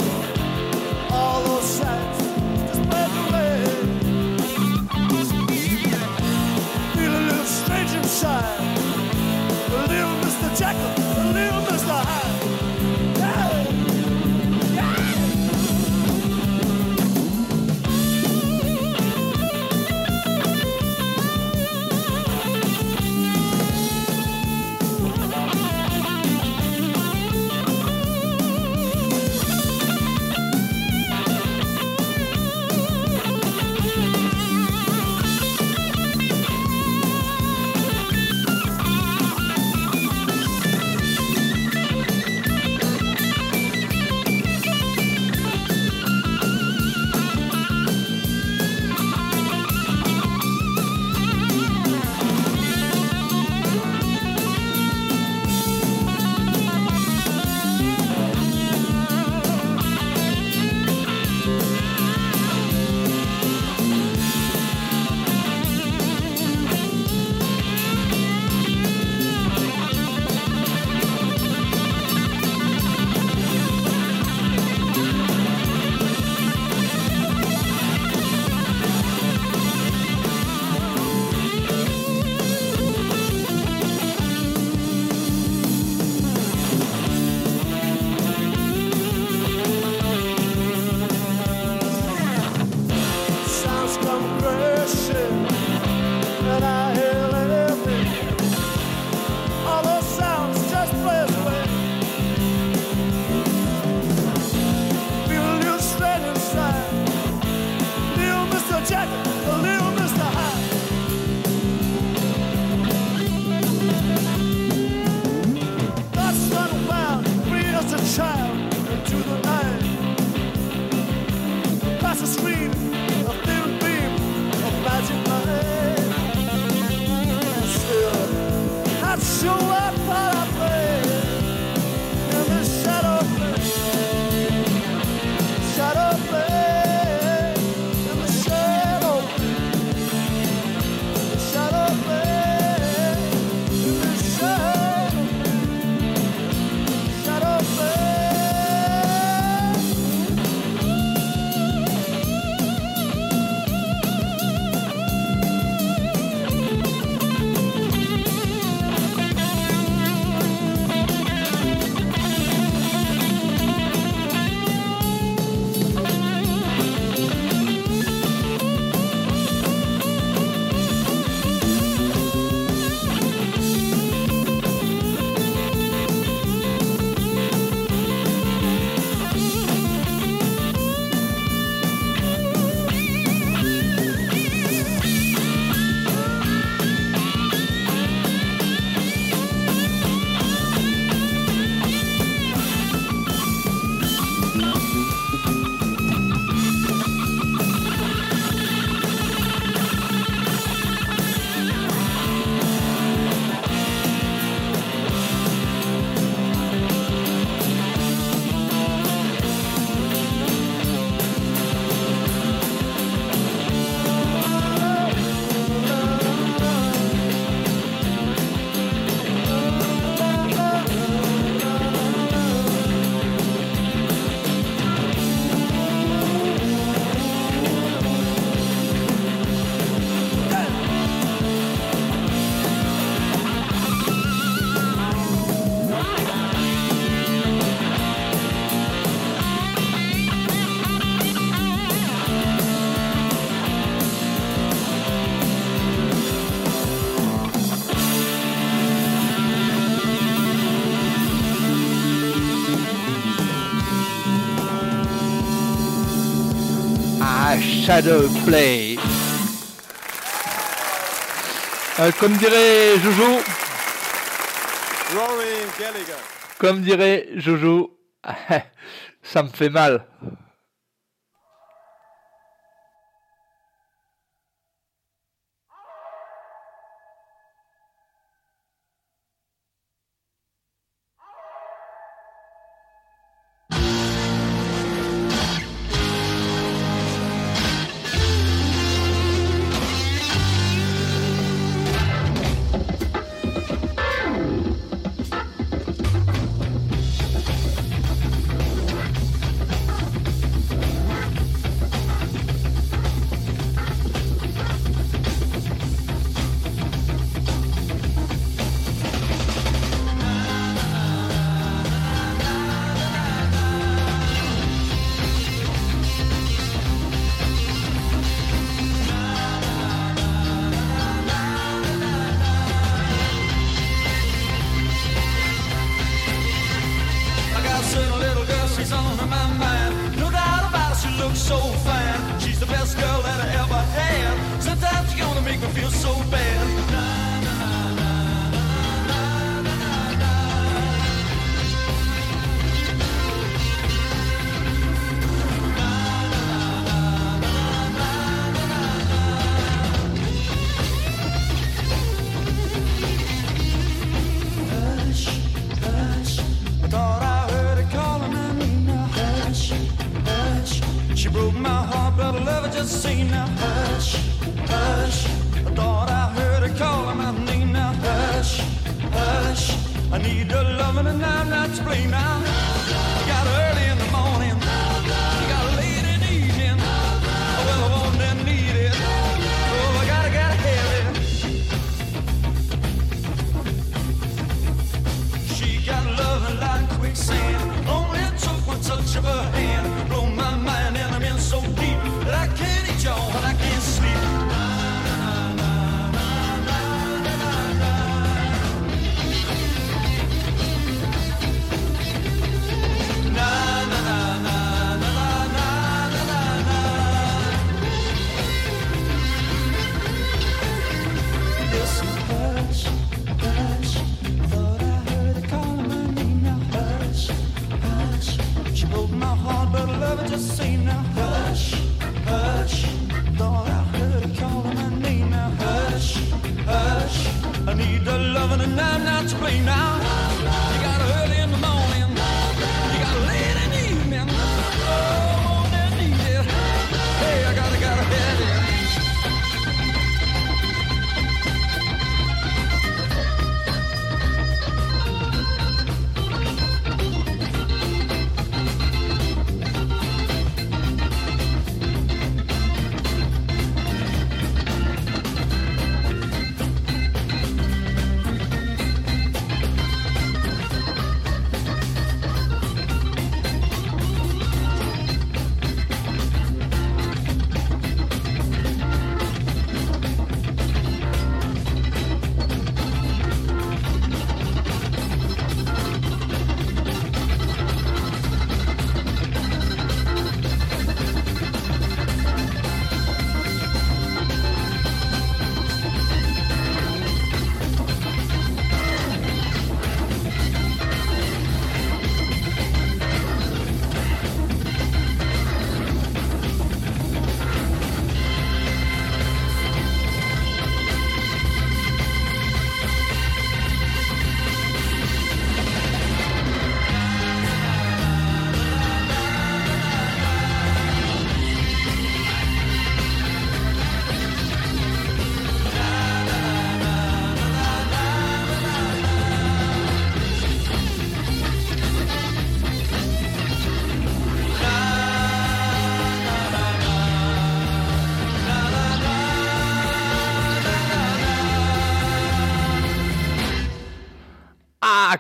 all those sights just bled away. Feel a little strange inside. A little Mr. Jekyll, Shadow Play. Euh, comme dirait Jojo, comme dirait Jojo, ça me fait mal.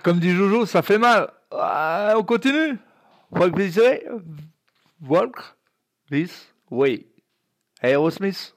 comme dit Jojo, ça fait mal. Ah, on continue. Volk this way. Aerosmith.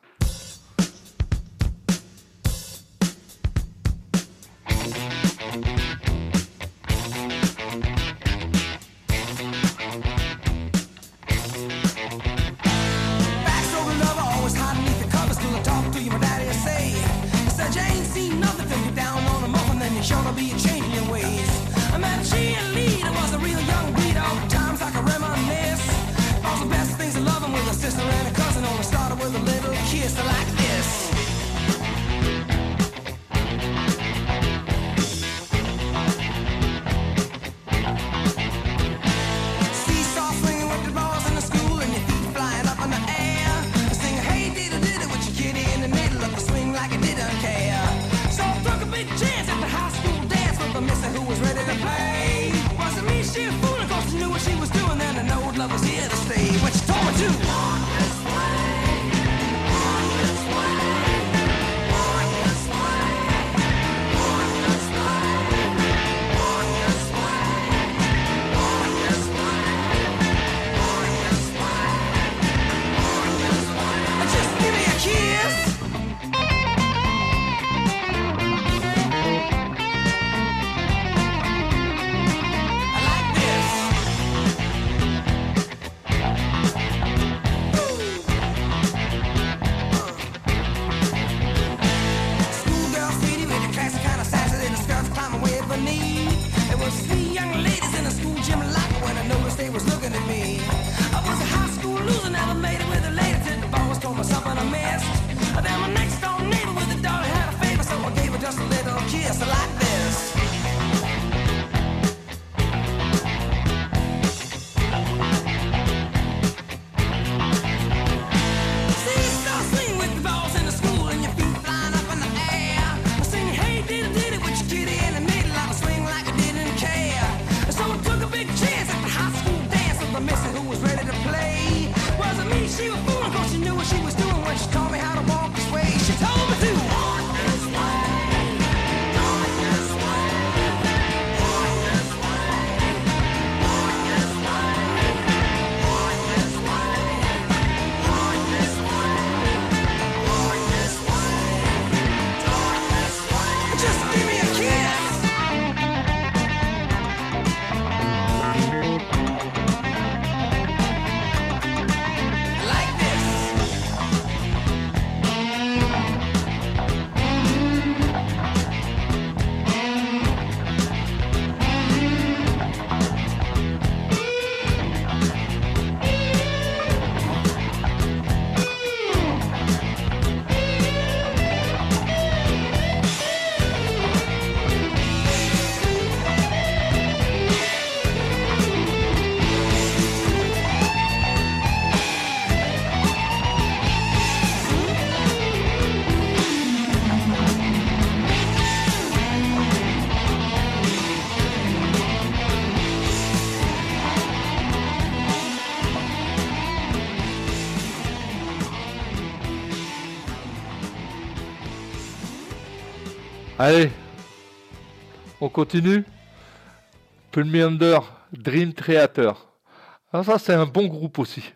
Allez, on continue. Pulmi Under, Dream Theater. Ah, ça, c'est un bon groupe aussi.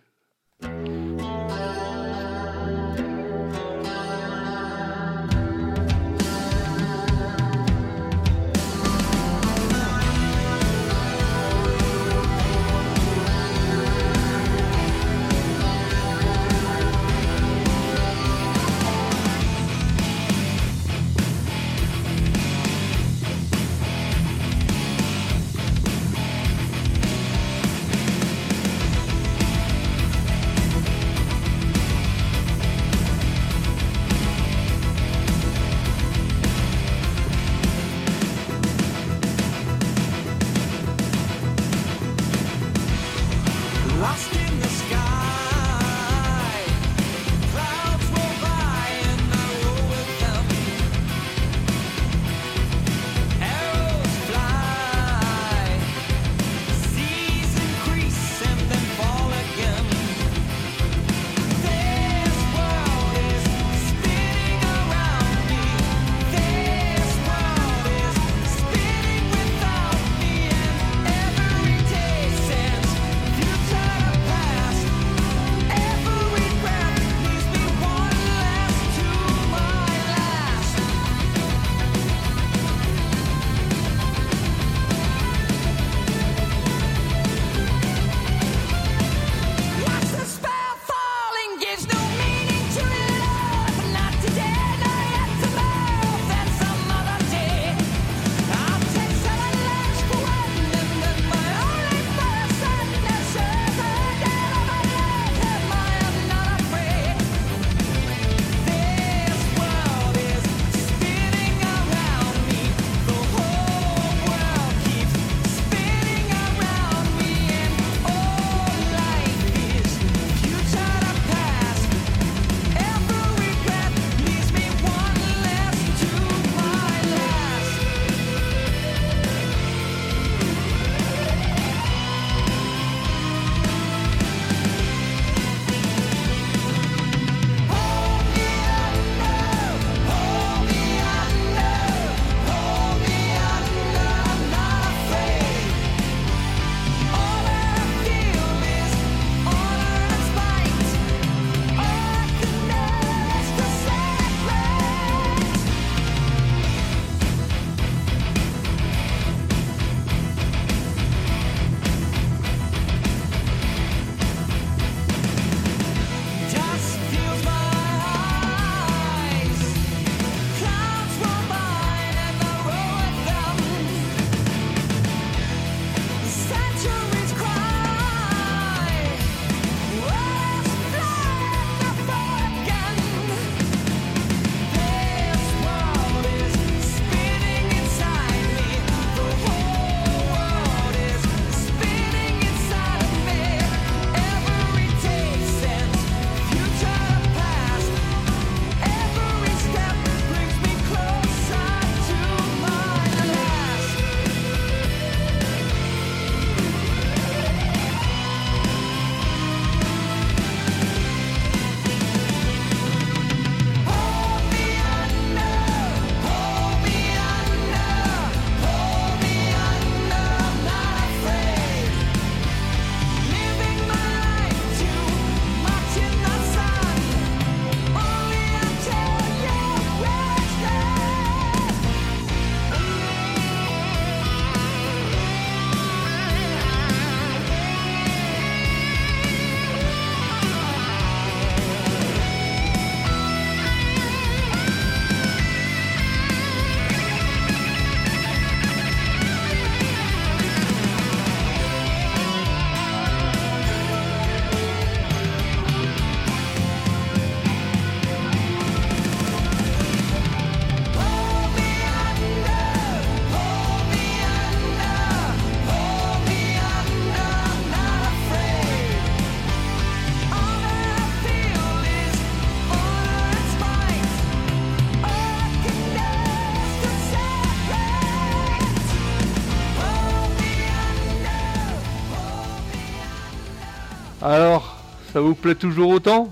Ça vous plaît toujours autant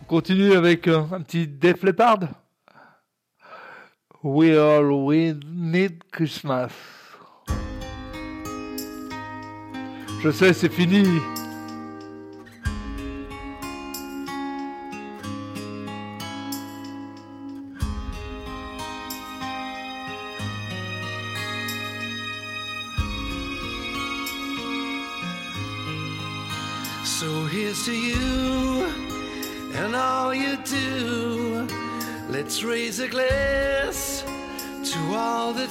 On continue avec euh, un petit Def Leppard We all we need Christmas. Je sais, c'est fini.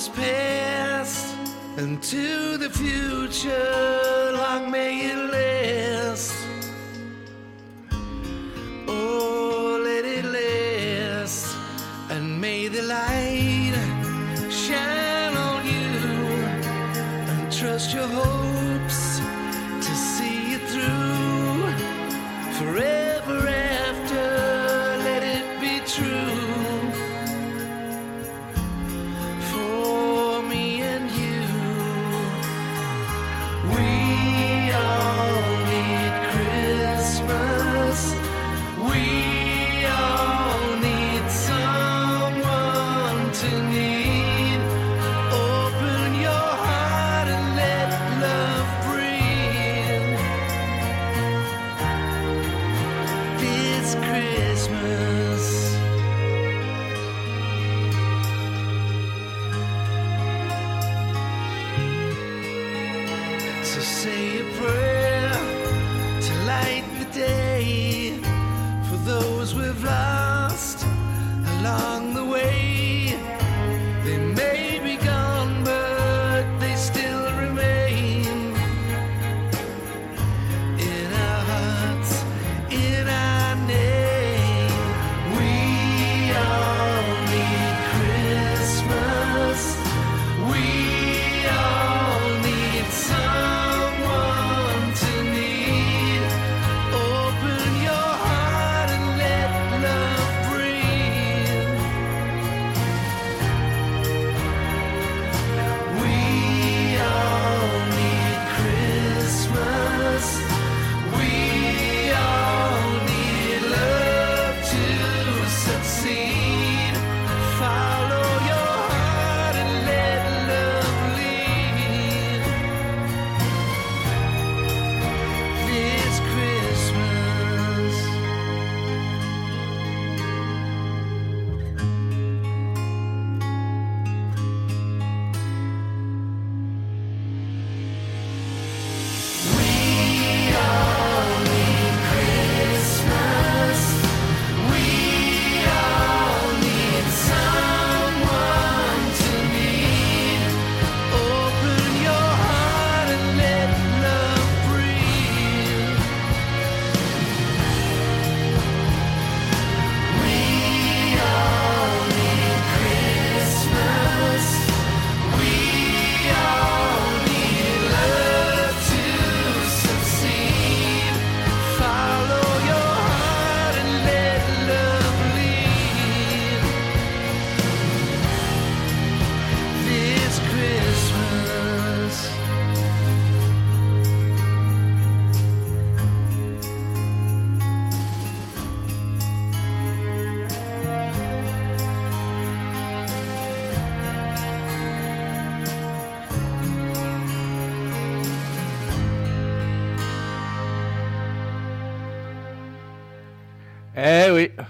That's past and to the future. Long may it last. So say a prayer to light the day for those we've lost along the way.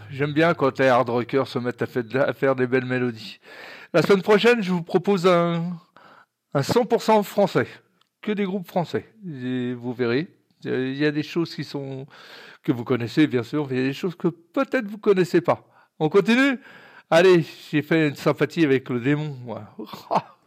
J'aime bien quand les hard rockers se mettent à, faire des belles mélodies. La semaine prochaine, je vous propose un, un 100% français, que des groupes français. Et vous verrez, il y a des choses qui sont que vous connaissez bien sûr, il y a des choses que peut-être vous connaissez pas. On continue? Allez, j'ai fait une sympathie avec le démon. moi.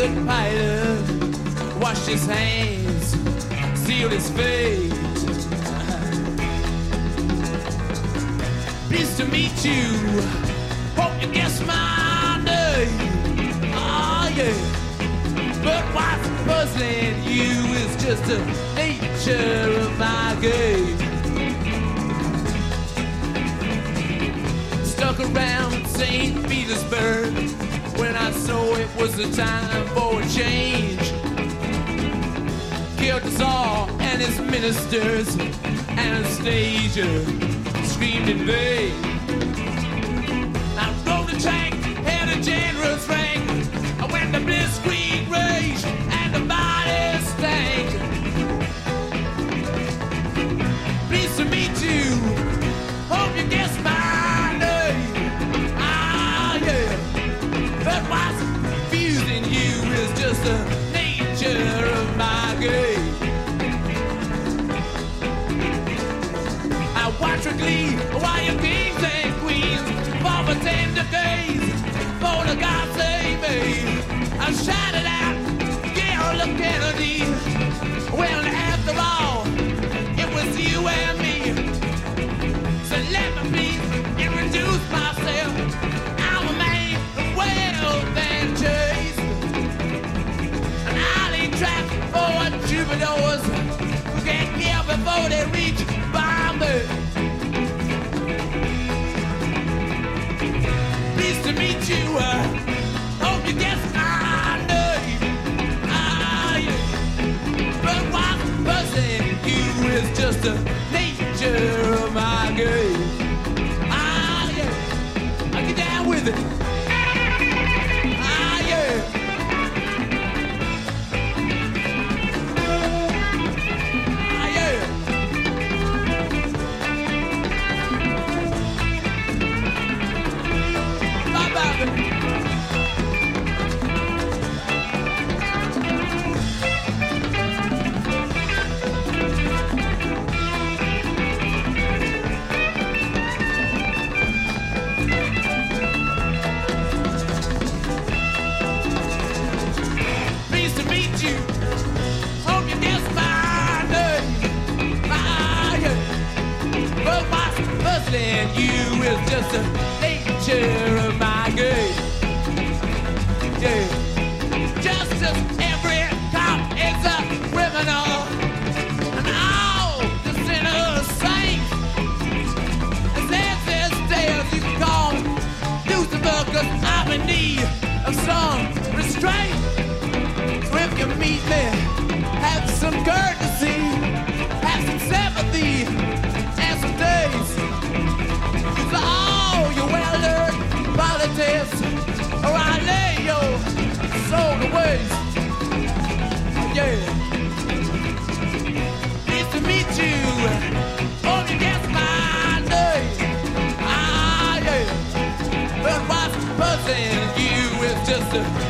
the pilot washed his hands, sealed his fate. Pleased to meet you. Hope you guess my name. Oh yeah. But what's puzzling you is just the nature of my game. Stuck around St. Petersburg when I saw it was the time for a change. Killed the Tsar and his ministers, Anastasia screamed in vain. sister. future. Listen.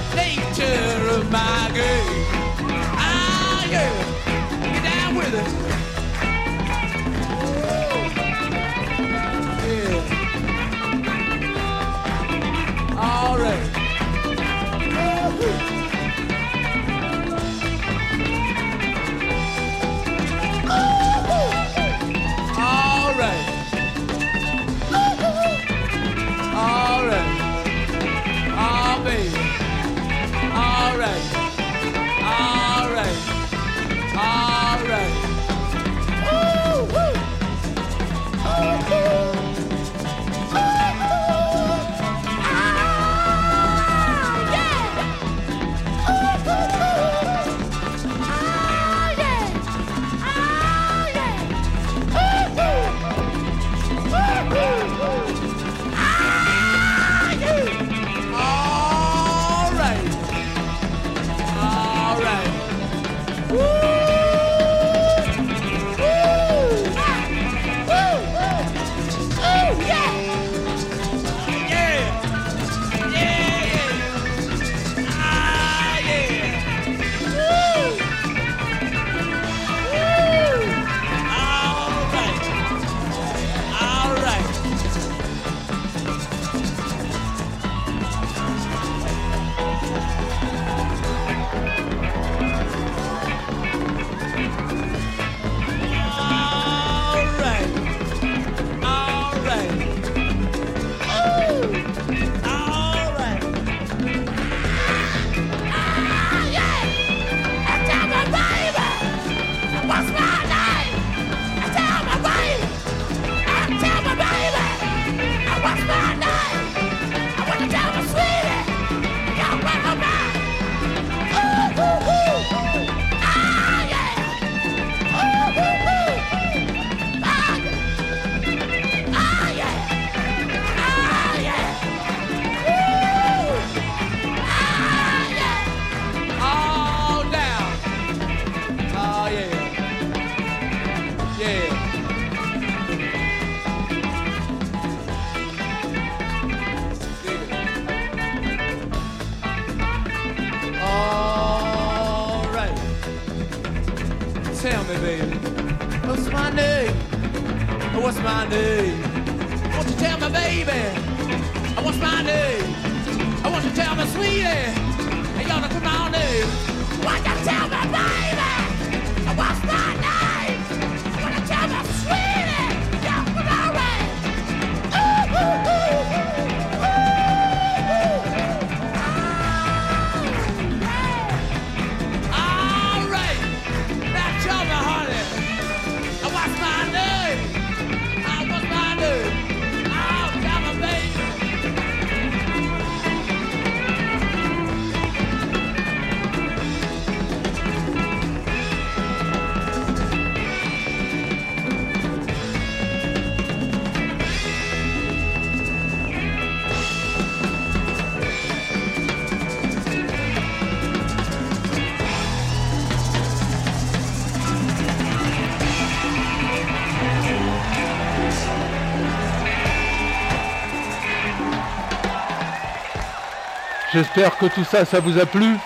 J'espère que tout ça, ça vous a plu.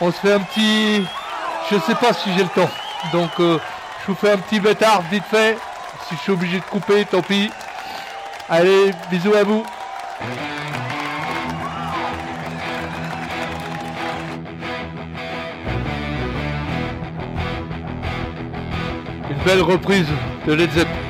On se fait un petit... Je sais pas si j'ai le temps. Donc euh, je vous fais un petit bêtard vite fait. Si je suis obligé de couper, tant pis. Allez, bisous à vous. Une belle reprise de Led Zeppelin.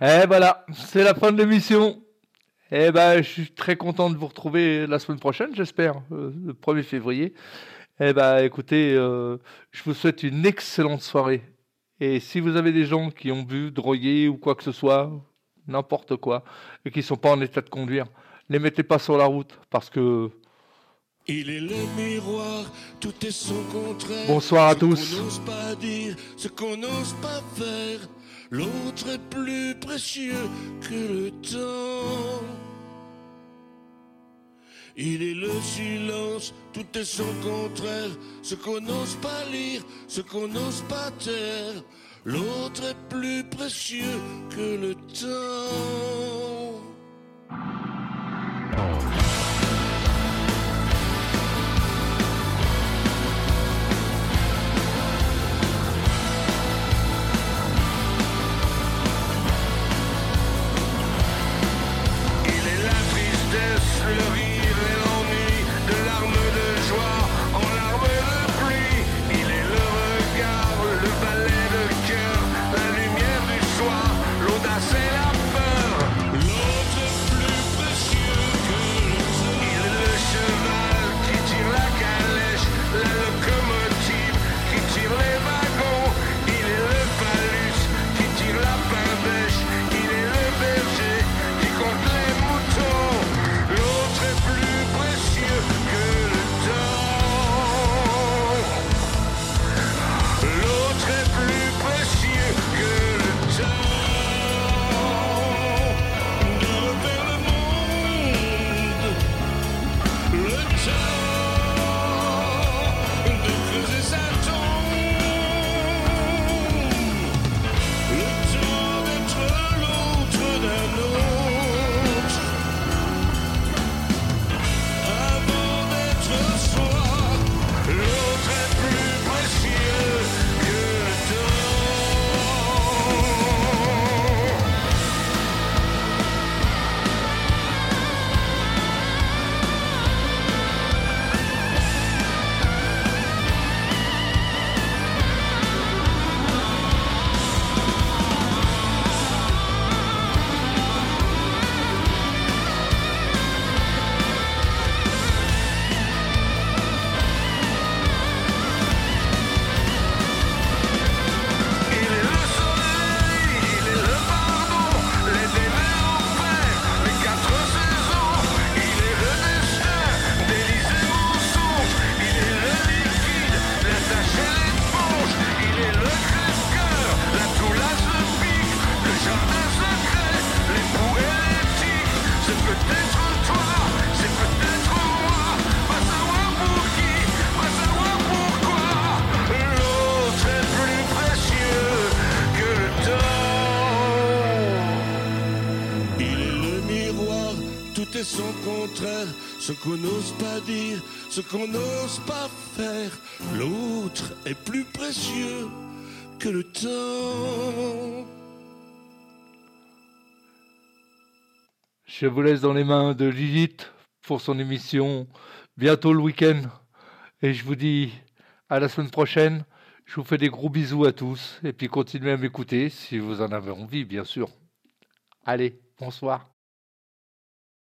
Et voilà, c'est la fin de l'émission. Eh ben, je suis très content de vous retrouver la semaine prochaine, j'espère, euh, le 1er février. Eh ben, écoutez, euh, je vous souhaite une excellente soirée. Et si vous avez des gens qui ont bu, drogué ou quoi que ce soit, n'importe quoi, et qui sont pas en état de conduire, les mettez pas sur la route, parce que Il est le miroir, tout est son contraire. Bonsoir à Ce qu'on tous. n'ose pas dire, ce qu'on n'ose pas faire. L'autre est plus précieux que le temps. Il est le silence, tout est son contraire. Ce qu'on n'ose pas lire, ce qu'on n'ose pas taire. L'autre est plus précieux que le temps. Qu'on n'ose pas faire. L'autre est plus précieux que le temps. Je vous laisse dans les mains de Lilith pour son émission bientôt le week-end. Et je vous dis à la semaine prochaine. Je vous fais des gros bisous à tous. Et puis continuez à m'écouter si vous en avez envie, bien sûr. Allez, bonsoir.